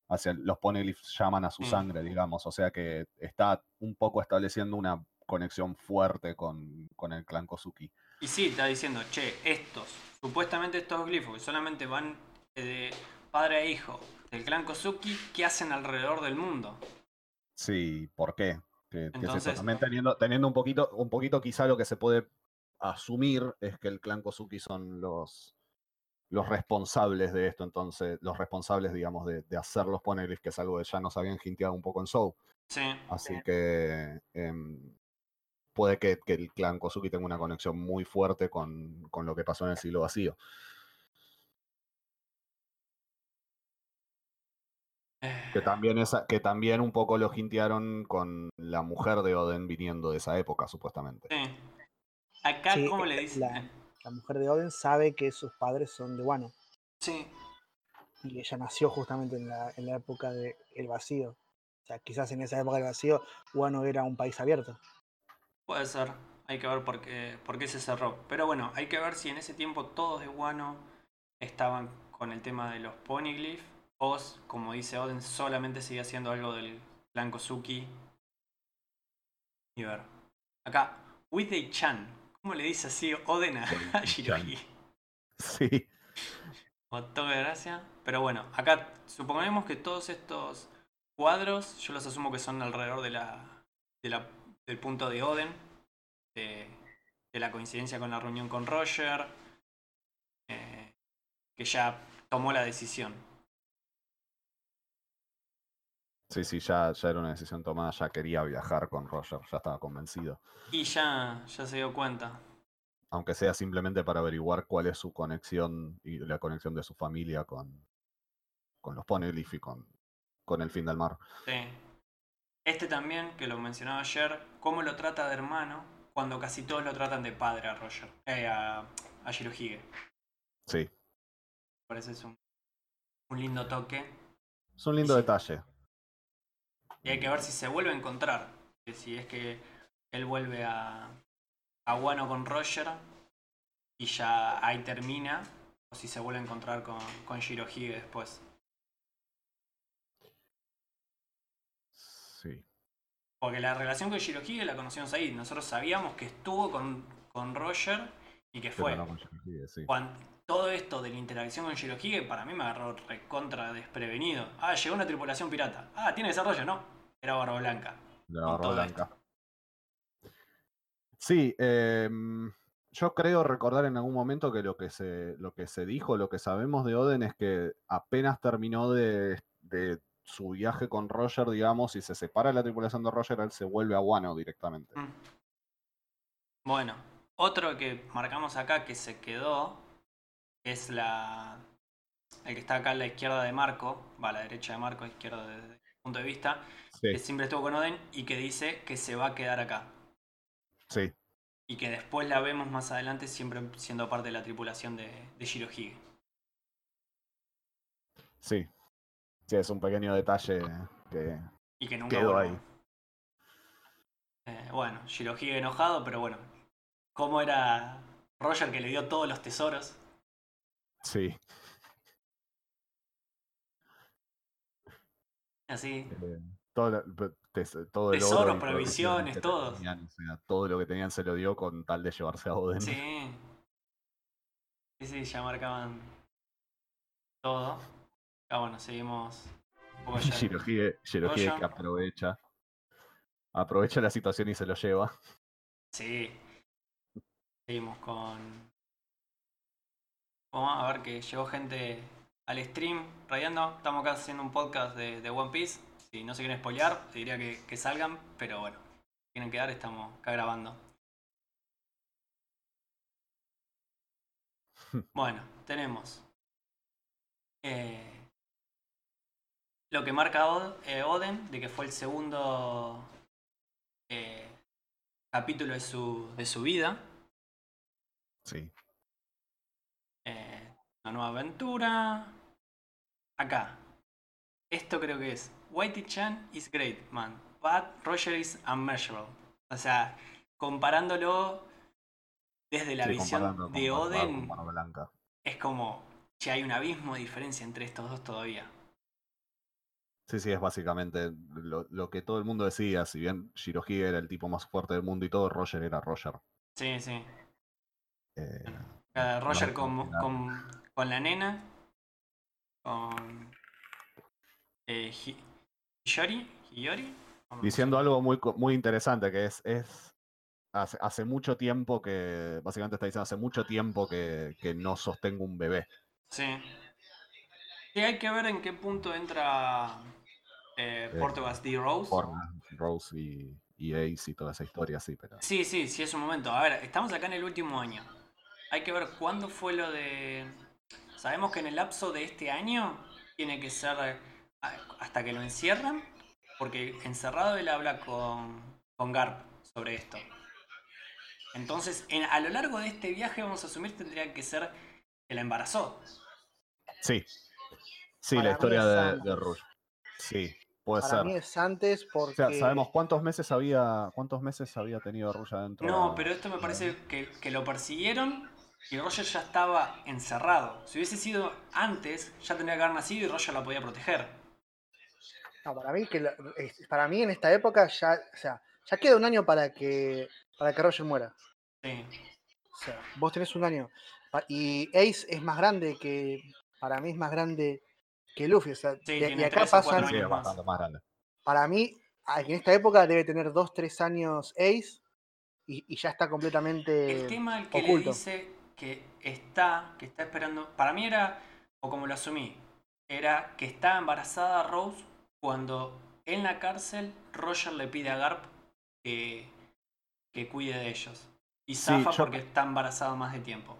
hacia los poneglyphs llaman a su Mm. sangre, digamos. O sea que está un poco estableciendo una conexión fuerte con, con el clan Kozuki. Y sí, está diciendo, che, estos, supuestamente estos glifos que solamente van de padre a hijo del clan Kozuki, ¿qué hacen alrededor del mundo? Sí, ¿por qué? Que, que. Entonces- También teniendo, teniendo un poquito, un poquito quizá lo que se puede asumir es que el clan Kozuki son los, los responsables de esto, entonces, los responsables, digamos, de, de hacer los poneglyphs, que es algo que ya nos habían hinteado un poco en Soul. Sí, Así que em, puede que, que el clan Kozuki tenga una conexión muy fuerte con, con lo que pasó en el siglo vacío. Que también, esa, que también un poco lo hintearon con la mujer de Oden viniendo de esa época, supuestamente. sí. Acá, Sí, ¿cómo le eh, dicen? la- La mujer de Oden sabe que sus padres son de Wano. Sí, Y ella nació justamente en la, en la época del vacío. O sea, quizás en esa época del vacío, Wano era un país abierto. puede ser. Hay que ver por qué, por qué se cerró. Pero bueno, hay que ver si en ese tiempo todos de Wano estaban con el tema de los poneglyphs o, como dice Oden, solamente sigue haciendo algo del clan Kozuki. Y ver. Acá, Widey Chan. ¿Cómo le dice así Oden a, Shirohige? Sí, Como toque de gracia. Pero bueno, acá suponemos que todos estos cuadros, yo los asumo que son alrededor de la, de la- del punto de Oden, de, de la coincidencia con la reunión con Roger, eh, que ya tomó la decisión. Sí, sí, ya, ya era una decisión tomada, ya quería viajar con Roger, ya estaba convencido. Y ya, ya se dio cuenta. Aunque sea simplemente para averiguar cuál es su conexión y la conexión de su familia con, con los Poneglyph y con, con el fin del mar. Sí. Este también, que lo mencionaba ayer, cómo lo trata de hermano cuando casi todos lo tratan de padre a Roger, eh, a, a Shirohige. Sí, Parece es un, un lindo toque. es un lindo detalle. Y hay que ver si se vuelve a encontrar. Si es que él vuelve a, a Wano con Roger y ya ahí termina. O si se vuelve a encontrar con, con Shirohige después. Sí. Porque la relación con Shirohige la conocimos ahí. Nosotros sabíamos que estuvo con, con Roger y que fue. Sí. Cuando, todo esto de la interacción con Shirohige para mí me agarró recontra desprevenido. Ah, llegó una tripulación pirata. Ah, tiene desarrollo, no. Era Barba Blanca. Barba blanca. Sí, em, yo creo recordar en algún momento que lo que se, lo que se dijo, lo que sabemos de Oden es que apenas terminó de, de su viaje con Roger, digamos, y se separa de la tripulación de Roger, él se vuelve a Wano directamente. Mm. Bueno, otro que marcamos acá que se quedó es la. El que está acá a la izquierda de Marco, va a la derecha de Marco, izquierda desde el punto de vista, que siempre estuvo con Oden y que dice que se va a quedar acá. Sí, Y que después la vemos más adelante siempre siendo parte de la tripulación de, de Shirohige. sí. Sí, es un pequeño detalle que Y que nunca quedó ahí. Eh, bueno, Shirohige enojado, pero bueno. ¿Cómo era Roger que le dio todos los tesoros? Sí. Así. eh, todo, todo el oro provisiones, todo. tenían, o sea, todo lo que tenían se lo dio con tal de llevarse a Oden. Sí. Sí, ya marcaban todo. Ah, bueno, seguimos. Shirohige, Shirohige que aprovecha. Aprovecha la situación y se lo lleva. Sí. Seguimos con. Vamos a ver que llegó gente al stream rayando. Estamos acá haciendo un podcast de, de One Piece. Si no se quieren spoilear, te diría que, que salgan, pero bueno, si quieren quedar, estamos acá grabando. Bueno, tenemos eh, lo que marca Od- eh, Oden, de que fue el segundo eh, capítulo de su, de su vida. Sí. Una nueva aventura. Acá. Esto creo que es. Whitey Chan is great, man. But Roger is unmeasurable. O sea, comparándolo desde la Sí, visión de con Oden, con es como. Che, hay un abismo de diferencia entre estos dos todavía. Sí, sí, es básicamente lo, lo que todo el mundo decía. Si bien Shirohige era el tipo más fuerte del mundo y todo, Roger era Roger. Sí, sí. Eh, Roger no, con, no. con, con la nena. Con. Eh, Hiyori. Hiyori. ¿Cómo se diciendo algo muy, muy interesante, que es, es hace, hace mucho tiempo que, básicamente está diciendo, hace mucho tiempo que, que no sostengo un bebé. Sí. Sí, hay que ver en qué punto entra eh, Eh, Portugas D. Rose. Rose y, y Ace y toda esa historia, sí, pero... Sí, sí, sí, es un momento. A ver, estamos acá en el último año. Hay que ver cuándo fue lo de... Sabemos que en el lapso de este año tiene que ser hasta que lo encierran, porque encerrado él habla con, con Garp sobre esto. Entonces, en- a lo largo de este viaje, vamos a asumir, tendría que ser que la embarazó. Sí. Sí, Para la historia de, de Rouge. Sí, puede Para ser. mí es antes O porque. sea, ¿sabemos cuántos meses había cuántos meses había tenido Rouge adentro? No, pero esto me parece que, que lo persiguieron y Roger ya estaba encerrado. Si hubiese sido antes, ya tendría que haber nacido y Roger la podía proteger. No, para mí, que la- es- para mí en esta época ya, o sea, ya queda un año para que, para que Roger muera. Sí. O sea, vos tenés un año. Y Ace es más grande que. Para mí es más grande que Luffy. O sea, Sí, de- y acá pasan. Sí, es años más. bastante más grande. Para mí, en esta época debe tener 2-3 años Ace. Y, y ya está completamente. El tema el que oculto. le dice que está, que está esperando. Para mí era, o como lo asumí, era que estaba embarazada Rose cuando en la cárcel Roger le pide a Garp que, que cuide de ellos. Y Sí, zafa yo- porque está embarazada más de tiempo.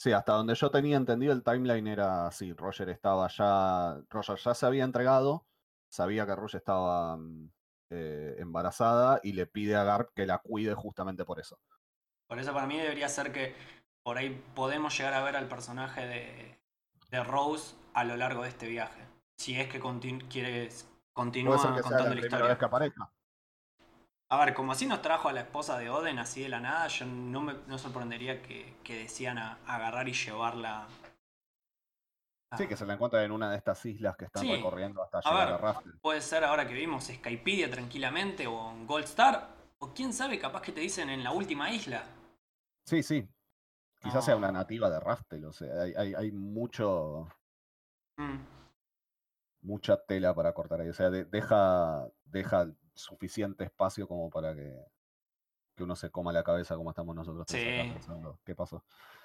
Sí, hasta donde yo tenía entendido el timeline era así, Roger estaba ya, Roger ya se había entregado, sabía que Roger estaba mm, eh, embarazada y le pide a Garp que la cuide justamente por eso. Por eso para mí debería ser que por ahí podemos llegar a ver al personaje de, de Rose a lo largo de este viaje. Si es que quieres continúa Puede ser que sea la contando la, historia. vez que aparezca. A ver, como así nos trajo a la esposa de Oden así de la nada, yo no me no sorprendería que, que decían a, agarrar y llevarla. a- Sí, que se la encuentra en una de estas islas que están Sí. recorriendo hasta A llegar ver. a Raftel. Puede ser ahora que vimos Skypedia tranquilamente o en Gold Star. O quién sabe, capaz que te dicen en la última isla. Sí, sí. Quizás sea una No. nativa de Raftel, o sea, hay, hay, hay mucho, Mm. Mucha tela para cortar ahí. O sea, de- deja, deja suficiente espacio como para que, que uno se coma la cabeza como estamos nosotros Sí. pensando, ¿Qué pasó?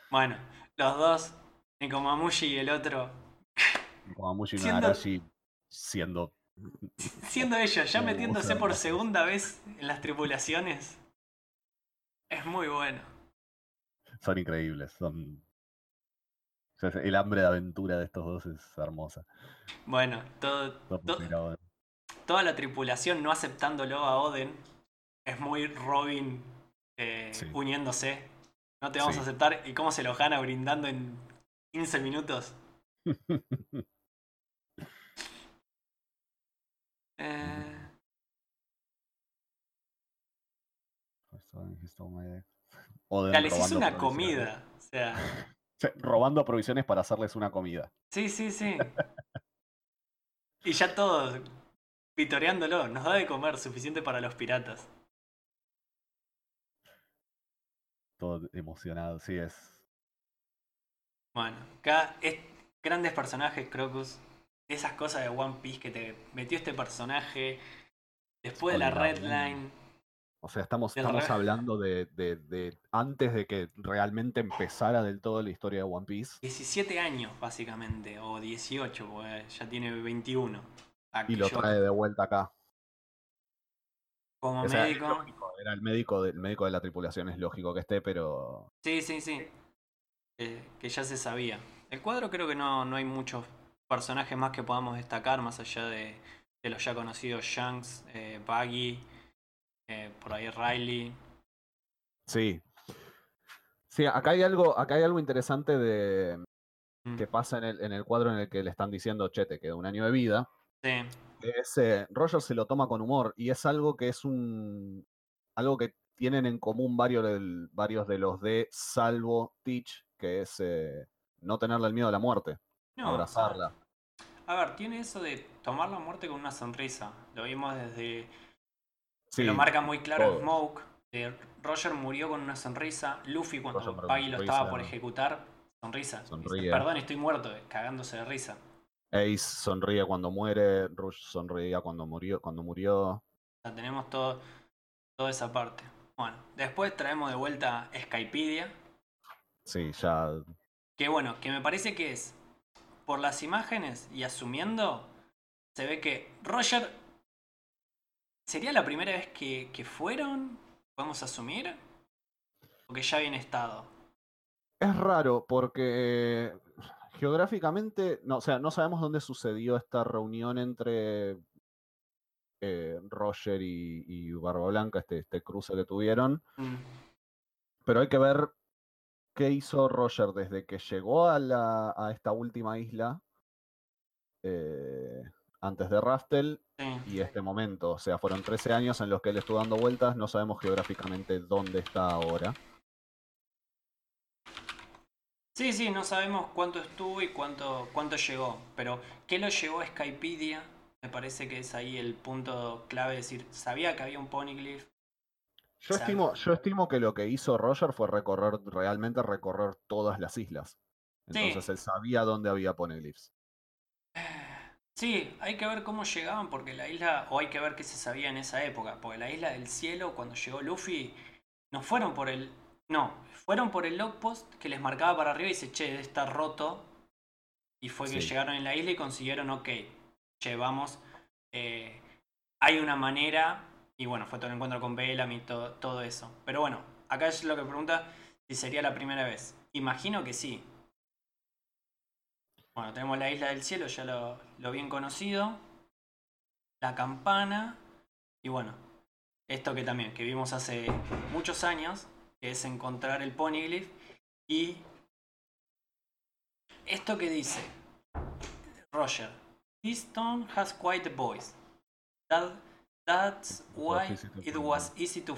Bueno, los dos, Nikomamushi y el otro, Como Mushi no Siendo- Arashi siendo. siendo ellos, ya metiéndose por segunda vez en las tripulaciones. Es muy bueno. Son increíbles. Son. O sea, el hambre de aventura de estos dos es hermosa. Bueno, todo, toda la tripulación no aceptándolo a Oden es muy Robin eh, Sí. uniéndose. No te vamos a aceptar. ¿Y cómo se lo gana brindando en 15 minutos? Eh, Oden ya les hizo una comida. O sea, Robando provisiones para hacerles una comida. sí, sí, sí. Y ya todos vitoreándolo. Nos da de comer suficiente para los piratas. Todo emocionado, sí es. Bueno, acá es grandes personajes, Crocus. Esas cosas de One Piece que te metió este personaje. Después de la Red Olvidable. Line. O sea, estamos, estamos hablando de, de- de antes de que realmente empezara del todo la historia de One Piece. 17 años, básicamente. O 18, porque ya tiene 21. Y lo trae de vuelta acá. Como O sea, es médico. lógico, era el médico, de, el médico de la tripulación, es lógico que esté, pero Sí, sí, sí. Eh, que ya se sabía. El cuadro creo que no, no hay muchos personajes más que podamos destacar, más allá de, de los ya conocidos Shanks, eh, Buggy, eh, por ahí Riley. sí. Sí, acá hay algo, acá hay algo interesante de Mm, que pasa en el, en el cuadro en el que le están diciendo, che, te queda un año de vida. Sí, eh, Roger se lo toma con humor y es algo que es un algo que tienen en común varios, del- varios de los de salvo Teach, que es eh, no tenerle el miedo a la muerte, no, abrazarla. A ver, tiene eso de tomar la muerte con una sonrisa. Lo vimos desde. Sí, lo marca muy claro todo. Smoke. eh, Roger murió con una sonrisa. Luffy, cuando Roger Puggy lo estaba por ejecutar, sonrisa. Dice. Perdón, estoy muerto, eh, cagándose de risa. Ace sonríe cuando muere, Rush sonreía cuando murió, cuando murió. O sea, tenemos todo, toda esa parte. Bueno, después traemos de vuelta Skypedia. Sí, ya. Que bueno, que me parece que es, por las imágenes y asumiendo, se ve que Roger sería la primera vez que, que fueron, podemos asumir, o que ya habían estado. Es raro porque geográficamente, no, o sea, no sabemos dónde sucedió esta reunión entre eh, Roger y, y Barba Blanca, este, este cruce que tuvieron. Mm, Pero hay que ver qué hizo Roger desde que llegó a, la, a esta última isla eh, antes de Raftel y este momento. O sea, fueron 13 años en los que él estuvo dando vueltas. No sabemos geográficamente dónde está ahora. Sí, sí, no sabemos cuánto estuvo y cuánto, cuánto llegó, pero ¿qué lo llevó a Skypedia? Me parece que es ahí el punto clave, es decir, sabía que había un Ponyglyph. Yo Sabe. estimo, yo estimo que lo que hizo Roger fue recorrer, realmente recorrer todas las islas. Sí. Entonces él sabía dónde había poneglyphs. Sí, hay que ver cómo llegaban porque la isla, o hay que ver qué se sabía en esa época, porque la isla del cielo, cuando llegó Luffy, no fueron por el... No, fueron por el logpost que les marcaba para arriba y dice, che, está roto. Y fue que Sí. llegaron en la isla y consiguieron, ok, che, vamos, eh, hay una manera, y bueno, fue todo el encuentro con Bellamy y todo, todo eso. Pero bueno, acá es lo que pregunta si sería la primera vez. Imagino que sí. Bueno, tenemos la isla del cielo, ya lo, lo bien conocido. La campana. Y bueno, esto que también, que vimos hace muchos años, que es encontrar el ponyglyph. Y esto que dice Roger. This stone has quite a voice. That, that's why it was easy to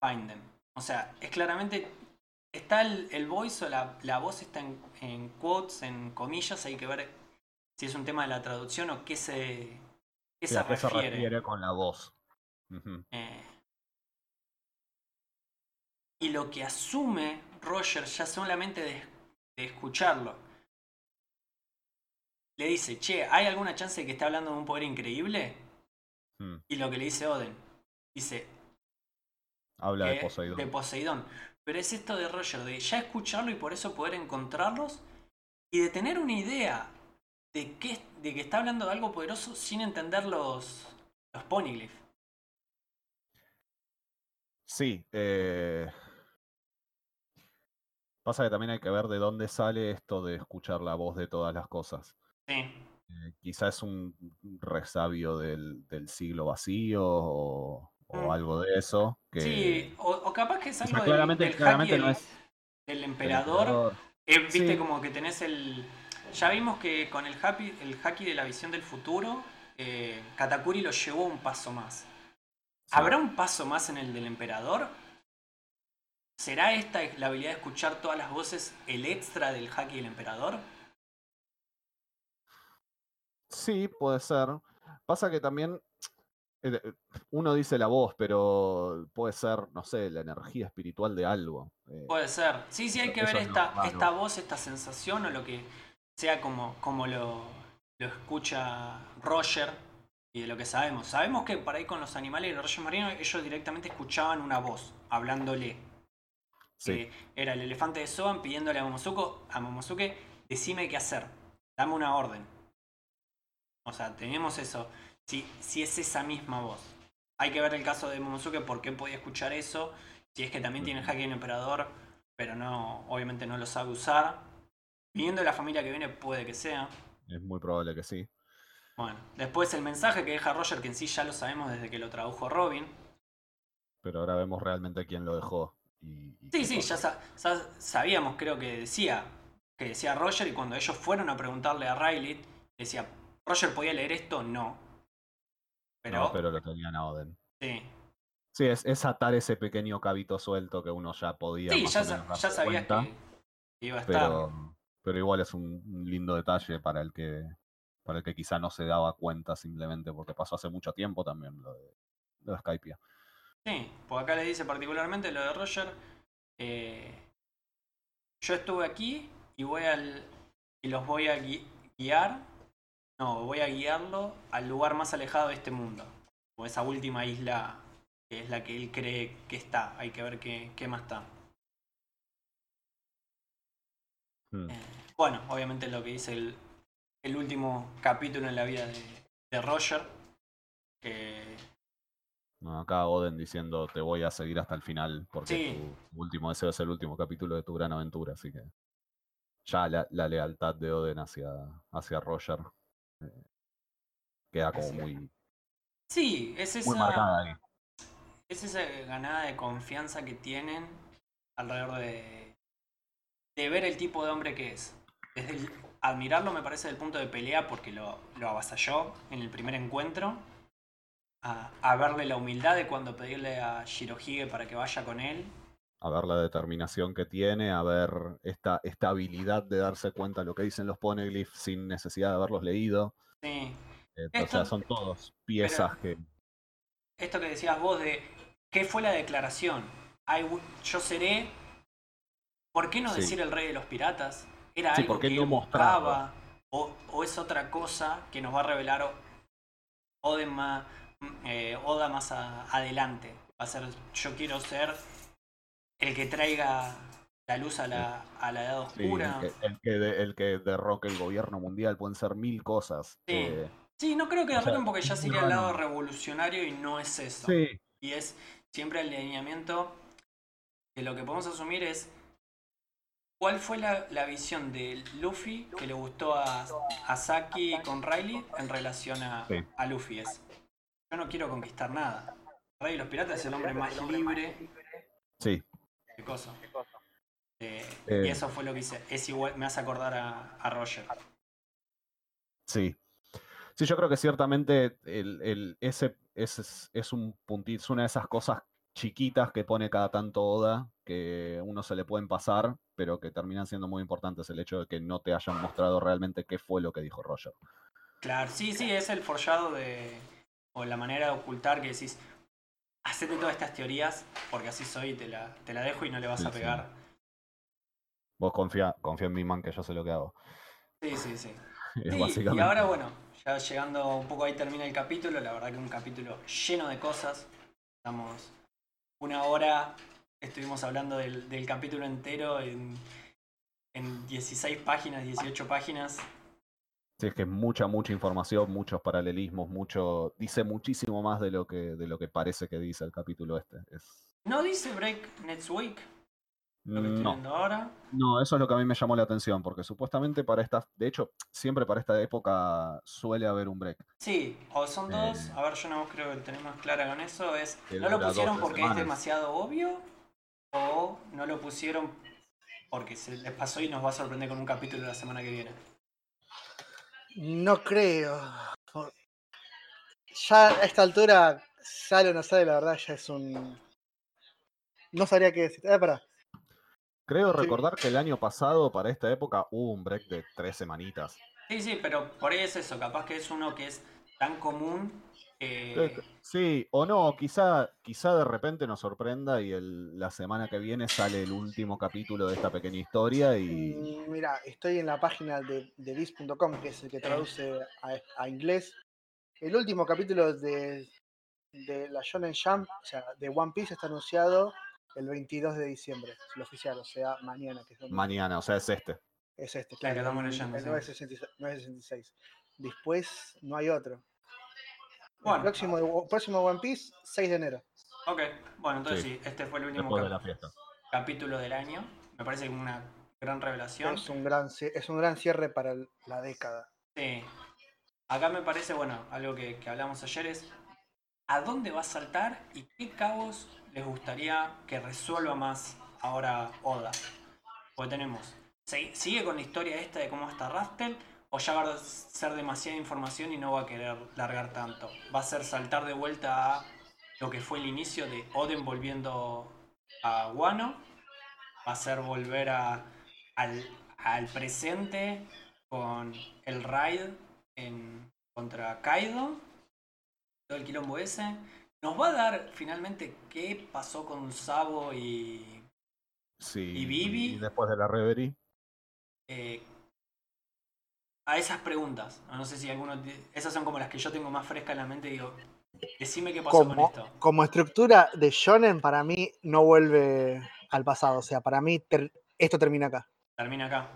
find them. O sea, es claramente está el, el voice o la, la voz está en, en quotes, en comillas, hay que ver si es un tema de la traducción o qué se, qué se ¿A qué se refiere. refiere con la voz? Eh, y lo que asume Roger ya solamente de, de escucharlo, le dice, che, ¿hay alguna chance de que esté hablando de un poder increíble? Mm. Y lo que le dice Oden, dice, Habla de Poseidón. de Poseidón. Pero es esto de Roger, de ya escucharlo y por eso poder encontrarlos y de tener una idea de que, de que está hablando de algo poderoso sin entender los, los ponyglyphs. Sí. eh, Pasa que también hay que ver de dónde sale esto de escuchar la voz de todas las cosas. Sí, Eh, quizá es un resabio del, del siglo vacío o, o Mm. algo de eso. Que... sí o, o capaz que es O algo sea, claramente, del, claramente haki no del, es del el emperador. Eh, Viste Sí. como que tenés el... Ya vimos que con el, happy, el haki de la visión del futuro, eh, Katakuri lo llevó un paso más. Sí. ¿Habrá un paso más en el del emperador? ¿Será esta la habilidad de escuchar todas las voces el extra del haki del emperador? Sí, puede ser. Pasa que también uno dice la voz, pero puede ser, no sé, la energía espiritual de algo. eh, Puede ser. Sí, sí, hay que ver eso esta, esta voz, esta sensación o lo que sea como, como lo, lo escucha Roger y de lo que sabemos. Sabemos que por ahí con los animales de los reyes marinos ellos directamente escuchaban una voz hablándole. sí, era el elefante de Soban pidiéndole a Momosuke, a Momosuke, decime qué hacer, dame una orden. O sea, tenemos eso. Si, si es esa misma voz. Hay que ver el caso de Momosuke, por qué podía escuchar eso. Si es que también tiene haki en emperador, pero no, obviamente no lo sabe usar. Viniendo de la familia que viene, puede que sea. es muy probable que sí. Bueno, después el mensaje que deja Roger, que en sí ya lo sabemos desde que lo tradujo Robin. Pero ahora vemos realmente quién lo dejó. Y, y Sí, sí, cosa. ya sa- sa- sabíamos, creo que decía, que decía Roger, y cuando ellos fueron a preguntarle a Riley, decía, ¿Roger podía leer esto? No. Pero, No, pero lo tenían a Oden. sí, Sí, es, es atar ese pequeño cabito suelto que uno ya podía. sí ya, ya sabías cuenta, que iba a estar. pero, pero igual es un, lindo detalle para el que para el que quizá no se daba cuenta simplemente porque pasó hace mucho tiempo también lo de, lo de Skypiea. Sí, pues acá le dice particularmente lo de Roger. eh, yo estuve aquí y voy al. y los voy a gui- guiar. No, voy a guiarlo al lugar más alejado de este mundo. O esa última isla que es la que él cree que está. Hay que ver qué, qué más está. Mm. Eh, bueno, obviamente lo que dice el, el último capítulo en la vida de, de Roger. Que No, acá Oden diciendo te voy a seguir hasta el final porque Sí. tu último deseo es el último capítulo de tu gran aventura, así que ya la, la lealtad de Oden hacia, hacia Roger eh, queda como muy, sí, es esa. muy marcada ahí. es esa ganada de confianza que tienen alrededor de, de ver el tipo de hombre que es. Desde el- admirarlo me parece del punto de pelea porque lo, lo avasalló en el primer encuentro. A, a verle la humildad de cuando pedirle a Shirohige para que vaya con él. A ver la determinación que tiene, a ver esta, esta habilidad de darse cuenta de lo que dicen los poneglyphs sin necesidad de haberlos leído. Sí. Eh, o sea, son todos piezas que... Esto que decías vos de qué fue la declaración. I yo seré. ¿Por qué no Sí. decir el rey de los piratas? Era Sí, algo ¿por qué que no buscaba. O, o es otra cosa que nos va a revelar más, eh, Oda más a- adelante. Va a ser, yo quiero ser el que traiga la luz a la, a la edad sí, oscura. el, que, el que de- el que derroque el gobierno mundial, pueden ser mil cosas. Sí. eh, Sí, no creo que derroten porque ya sería el lado revolucionario y no es eso. sí, Y es siempre el alineamiento que lo que podemos asumir es cuál fue la, la visión de Luffy que le gustó a, a Saki con Riley en relación a, Sí. a Luffy. Es, yo no quiero conquistar nada. Rey de los Piratas es el hombre más libre sí. De cosas. Eh, Eh. Y eso fue lo que hice. Es igual, me hace acordar a, a Roger. Sí. Sí, yo creo que ciertamente el, el- ese, ese es, es un puntito, es una de esas cosas chiquitas que pone cada tanto Oda, que uno se le pueden pasar, pero que terminan siendo muy importantes el hecho de que no te hayan mostrado realmente qué fue lo que dijo Roger. Claro, sí, sí, es el forjado de. o la manera de ocultar que decís. Hacete todas estas teorías, porque así soy, te la, te la dejo y no le vas Sí, a sí. pegar. Vos confía, confía en mi man que yo sé lo que hago. Sí, sí, sí. Y básicamente- ahora bueno, ya llegando un poco ahí termina el capítulo, la verdad que un capítulo lleno de cosas. Estamos una hora, estuvimos hablando del, del capítulo entero en, en 16 páginas, 18 páginas. Sí, es que es mucha, mucha información, muchos paralelismos, mucho. Dice muchísimo más de lo que, de lo que parece que dice el capítulo este. Es... No dice Break Next Week, lo que estoy No, viendo ahora. no, eso es lo que a mí me llamó la atención, porque supuestamente para esta, de hecho, siempre para esta época suele haber un break. Sí, o son dos, Eh, a ver, yo no creo que tenemos clara con eso, es, no lo pusieron 12 porque es demasiado obvio, o no lo pusieron porque se les pasó y nos va a sorprender con un capítulo la semana que viene. No creo. Ya a esta altura, sale o no sale, la verdad, ya es un. No sabría qué decir. Eh, pará. Creo Sí. recordar que el año pasado, para esta época, hubo un break de tres semanitas. Sí, sí, pero por ahí es eso, capaz que es uno que es tan común. Eh, Sí, o no, quizá, quizá de repente nos sorprenda y el- la semana que viene sale el último capítulo de esta pequeña historia y Mm, Mira, estoy en la página de, de Viz.com, que es el que traduce a, a inglés. El último capítulo de, de la Shonen Jump, o sea, de One Piece, está anunciado el 22 de diciembre, es el oficial, o sea, mañana, que es, domingo. mañana, o sea, es este. es este, Claro, que claro, estamos el, leyendo, el sí. 966, 966. Después no hay otro. Bueno. El próximo, próximo One Piece, 6 de enero. Ok, bueno, entonces Sí. sí, este fue el último de capítulo del año. Me parece una gran revelación. Es un gran, es un gran cierre para la década. Sí. Acá me parece, bueno, algo que, que hablamos ayer es ¿a dónde va a saltar y qué cabos les gustaría que resuelva más ahora Oda? Porque tenemos, ¿se- ¿sigue con la historia esta de cómo está Rastel? ¿O ya va a ser demasiada información y no va a querer largar tanto? ¿Va a ser saltar de vuelta a lo que fue el inicio de Oden volviendo a Wano? ¿Va a ser volver a, al, al presente con el raid en, contra Kaido, todo el quilombo ese. Nos va a dar finalmente qué pasó con Sabo y Sí. ¿Y Vivi? después de la Reverie. eh, a esas preguntas. No sé si alguno de- esas son como las que yo tengo más fresca en la mente. Digo, decime qué pasó con esto. como estructura de Shonen, para mí no vuelve al pasado. O sea, para mí ter- esto termina acá. Termina acá.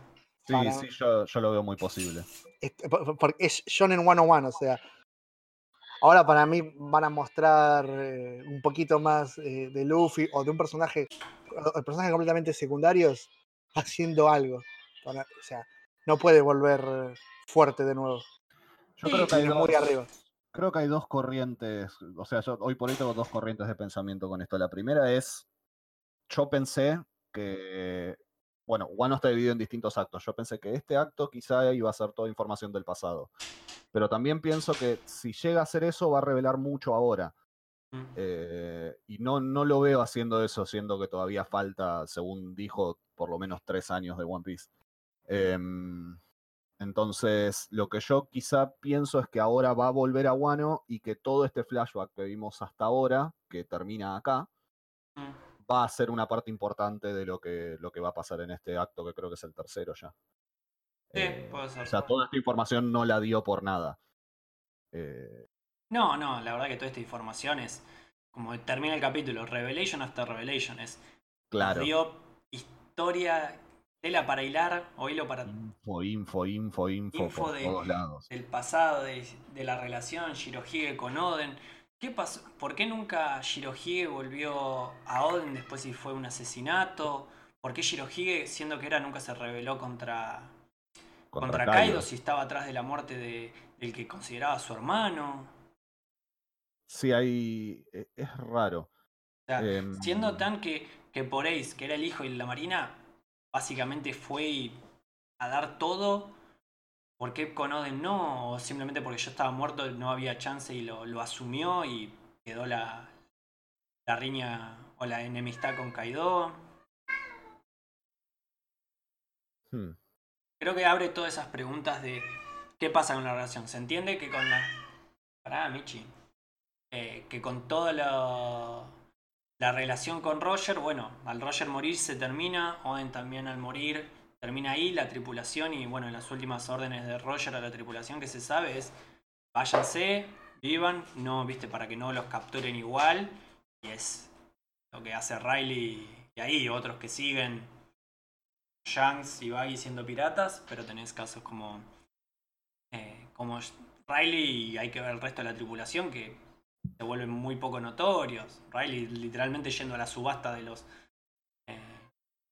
Sí, Para- sí, yo, yo lo veo muy posible. Porque es Shonen 101, o sea. Ahora para mí van a mostrar eh, un poquito más eh, de Luffy o de un personaje, personajes completamente secundarios haciendo algo. Para- o sea, no puede volver fuerte de nuevo. Yo creo que hay dos, muy arriba. creo que hay dos corrientes, o sea, yo hoy por hoy tengo dos corrientes de pensamiento con esto. La primera es, yo pensé que, bueno, Wano está dividido en distintos actos. Yo pensé que este acto quizá iba a ser toda información del pasado. Pero también pienso que si llega a hacer eso va a revelar mucho ahora. Mm. Eh, y no, no lo veo haciendo eso, siendo que todavía falta, según dijo, por lo menos tres años de One Piece. Em, entonces, lo que yo quizá pienso es que ahora va a volver a Wano y que todo este flashback que vimos hasta ahora, que termina acá, Mm. va a ser una parte importante de lo que, lo que va a pasar en este acto, que creo que es el tercero ya. Sí, Eh, puede ser. o sea, toda esta información no la dio por nada. Eh, No, no, la verdad que toda esta información es como termina el capítulo, Revelation hasta Revelation. Es claro. Dio historia, tela para hilar, o hilo para Info, info, info, info, Info por de- todos lados. del pasado, de, de la relación Shirohige con Oden. ¿Qué pasó? ¿Por qué nunca Shirohige volvió a Oden después si fue un asesinato? ¿Por qué Shirohige, siendo que era, nunca se rebeló contra, contra, Kaido. si estaba atrás de la muerte de- del que consideraba su hermano? Sí, hay. e- Es raro. O sea, Em, siendo tan que, que por Ace, que era el hijo de la Marina, básicamente fue y- a dar todo. ¿Por qué con Oden no? O simplemente porque yo estaba muerto, no había chance y lo, lo asumió y quedó la, la riña o la enemistad con Kaido. hmm, Creo que abre todas esas preguntas de qué pasa con la relación. Se entiende que con la. Pará, Michi. Eh, que con toda la, la relación con Roger, bueno, al Roger morir se termina, Oden también al morir termina ahí, la tripulación y bueno, en las últimas órdenes de Roger a la tripulación que se sabe es váyanse, vivan, no, viste, para que no los capturen igual. Y es lo que hace Riley y ahí otros que siguen Shanks y Baggy siendo piratas, pero tenés casos como, eh, como Riley y hay que ver el resto de la tripulación que se vuelven muy poco notorios. Riley literalmente yendo a la subasta de los eh,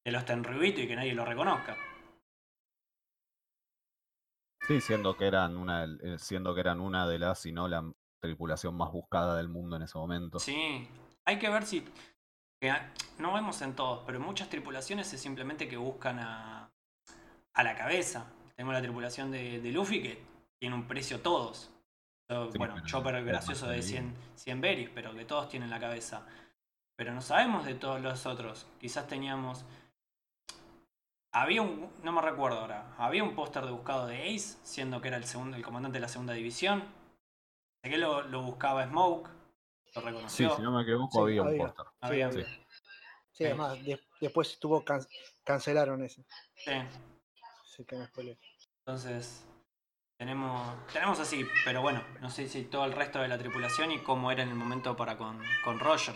de los Tenryubito y que nadie lo reconozca. Sí, siendo que eran una, eh, siendo que eran una de las, si no la tripulación más buscada del mundo en ese momento. Sí, hay que ver si no vemos en todos, pero en muchas tripulaciones es simplemente que buscan a, a la cabeza. Tengo la tripulación de, de Luffy que tiene un precio todos. Sí, bueno, pero Chopper gracioso de 100, 100 berries, pero que todos tienen la cabeza. Pero no sabemos de todos los otros. Quizás teníamos... Había un... No me recuerdo ahora. Había un póster de buscado de Ace, siendo que era el, segundo, el comandante de la segunda división. Sé que lo, lo buscaba Smoke. Lo Sí, reconoció. si no me equivoco, Sí, había un póster. Había- Sí, Sí. Sí, además, de- después tuvo can- cancelaron ese. Sí. Así que me spoileé. Entonces, tenemos, tenemos así, pero bueno, no sé si todo el resto de la tripulación y cómo era en el momento para con, con Roger.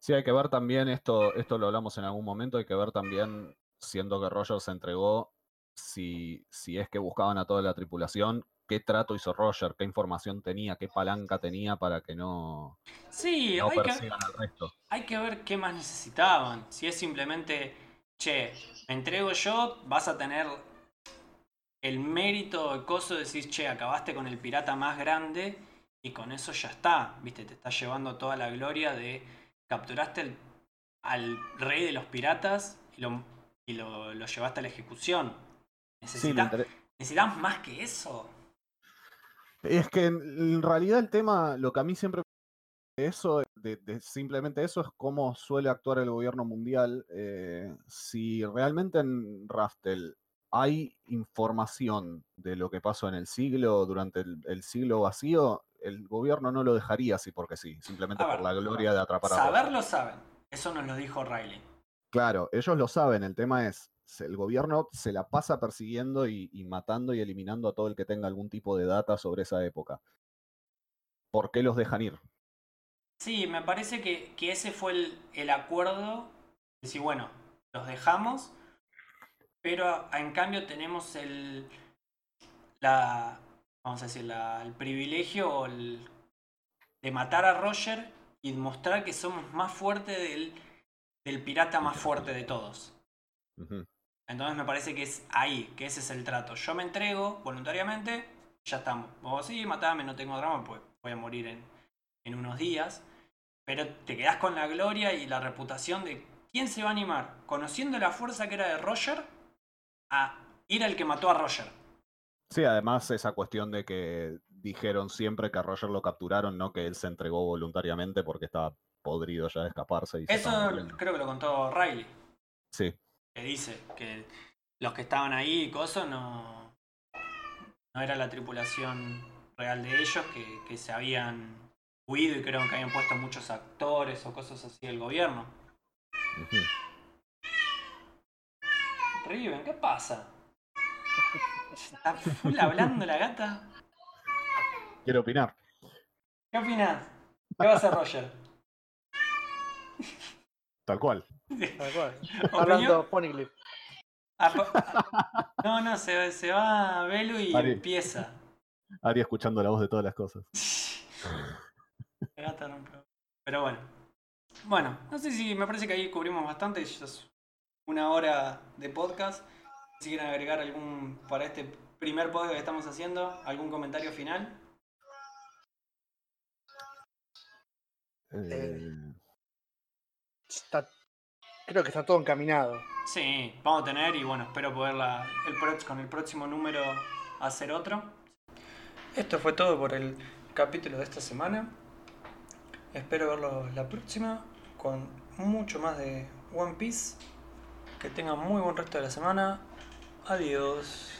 Sí, hay que ver también, esto, esto lo hablamos en algún momento, hay que ver también, siendo que Roger se entregó, si, si es que buscaban a toda la tripulación, qué trato hizo Roger, qué información tenía, qué palanca tenía para que no, Sí, no hay, que, al resto. hay que ver qué más necesitaban. Si es simplemente, che, me entrego yo, vas a tener el mérito, el coso de decir, che, acabaste con el pirata más grande y con eso ya está. Viste, te está llevando toda la gloria de capturaste el- al rey de los piratas y lo, y lo, lo llevaste a la ejecución. Sí, ¿Necesitas más que eso? Es que en, en realidad el tema, lo que a mí siempre eso, de, de simplemente eso, es cómo suele actuar el gobierno mundial. eh, si realmente en Raftel hay información de lo que pasó en el siglo, durante el, el siglo vacío, el gobierno no lo dejaría así porque sí, simplemente por la gloria de atrapar a. Saberlo saben. Eso nos lo dijo Riley. Claro, ellos lo saben, el tema es, el gobierno se la pasa persiguiendo y, y matando y eliminando a todo el que tenga algún tipo de data sobre esa época. ¿Por qué los dejan ir? Sí, me parece que, que ese fue el, el acuerdo. De decir, bueno, los dejamos, pero en cambio tenemos el. La. Vamos a decir, la- el privilegio el- de matar a Roger y mostrar que somos más fuertes del, del pirata más fuerte de todos. Entonces me parece que es ahí, que ese es el trato. Yo me entrego voluntariamente, ya estamos. Vos sí, matame, no tengo drama, pues voy a morir en, en unos días. Pero te quedás con la gloria y la reputación de quién se va a animar, conociendo la fuerza que era de Roger, a ir al que mató a Roger. Sí, además esa cuestión de que dijeron siempre que a Roger lo capturaron, no que él se entregó voluntariamente porque estaba podrido ya de escaparse. Y Eso creo que lo contó Riley, Sí, que dice que los que estaban ahí y cosas no, no era la tripulación real de ellos, que, que se habían huido y creo que habían puesto muchos actores o cosas así del gobierno. Riven, ¿qué pasa? Está full hablando la gata. quiero opinar. ¿Qué opinas? ¿Qué va a hacer Roger? Tal cual. Tal cual. Hablando Ponyglyph. Ah, ah, No, no, se, se va a Belu y Ari. empieza. Ari escuchando la voz de todas las cosas. La gata rompe. Pero bueno. Bueno, no sé si me parece que ahí cubrimos bastante. Ya es una hora de podcast. Si quieren agregar algún para este primer podcast que estamos haciendo, algún comentario final. Eh, Está- creo que está todo encaminado. Sí, vamos a tener y bueno, espero poderla el con el próximo número hacer otro. Esto fue todo por el capítulo de esta semana. Espero verlo la próxima con mucho más de One Piece. Que tengan muy buen resto de la semana. Adiós.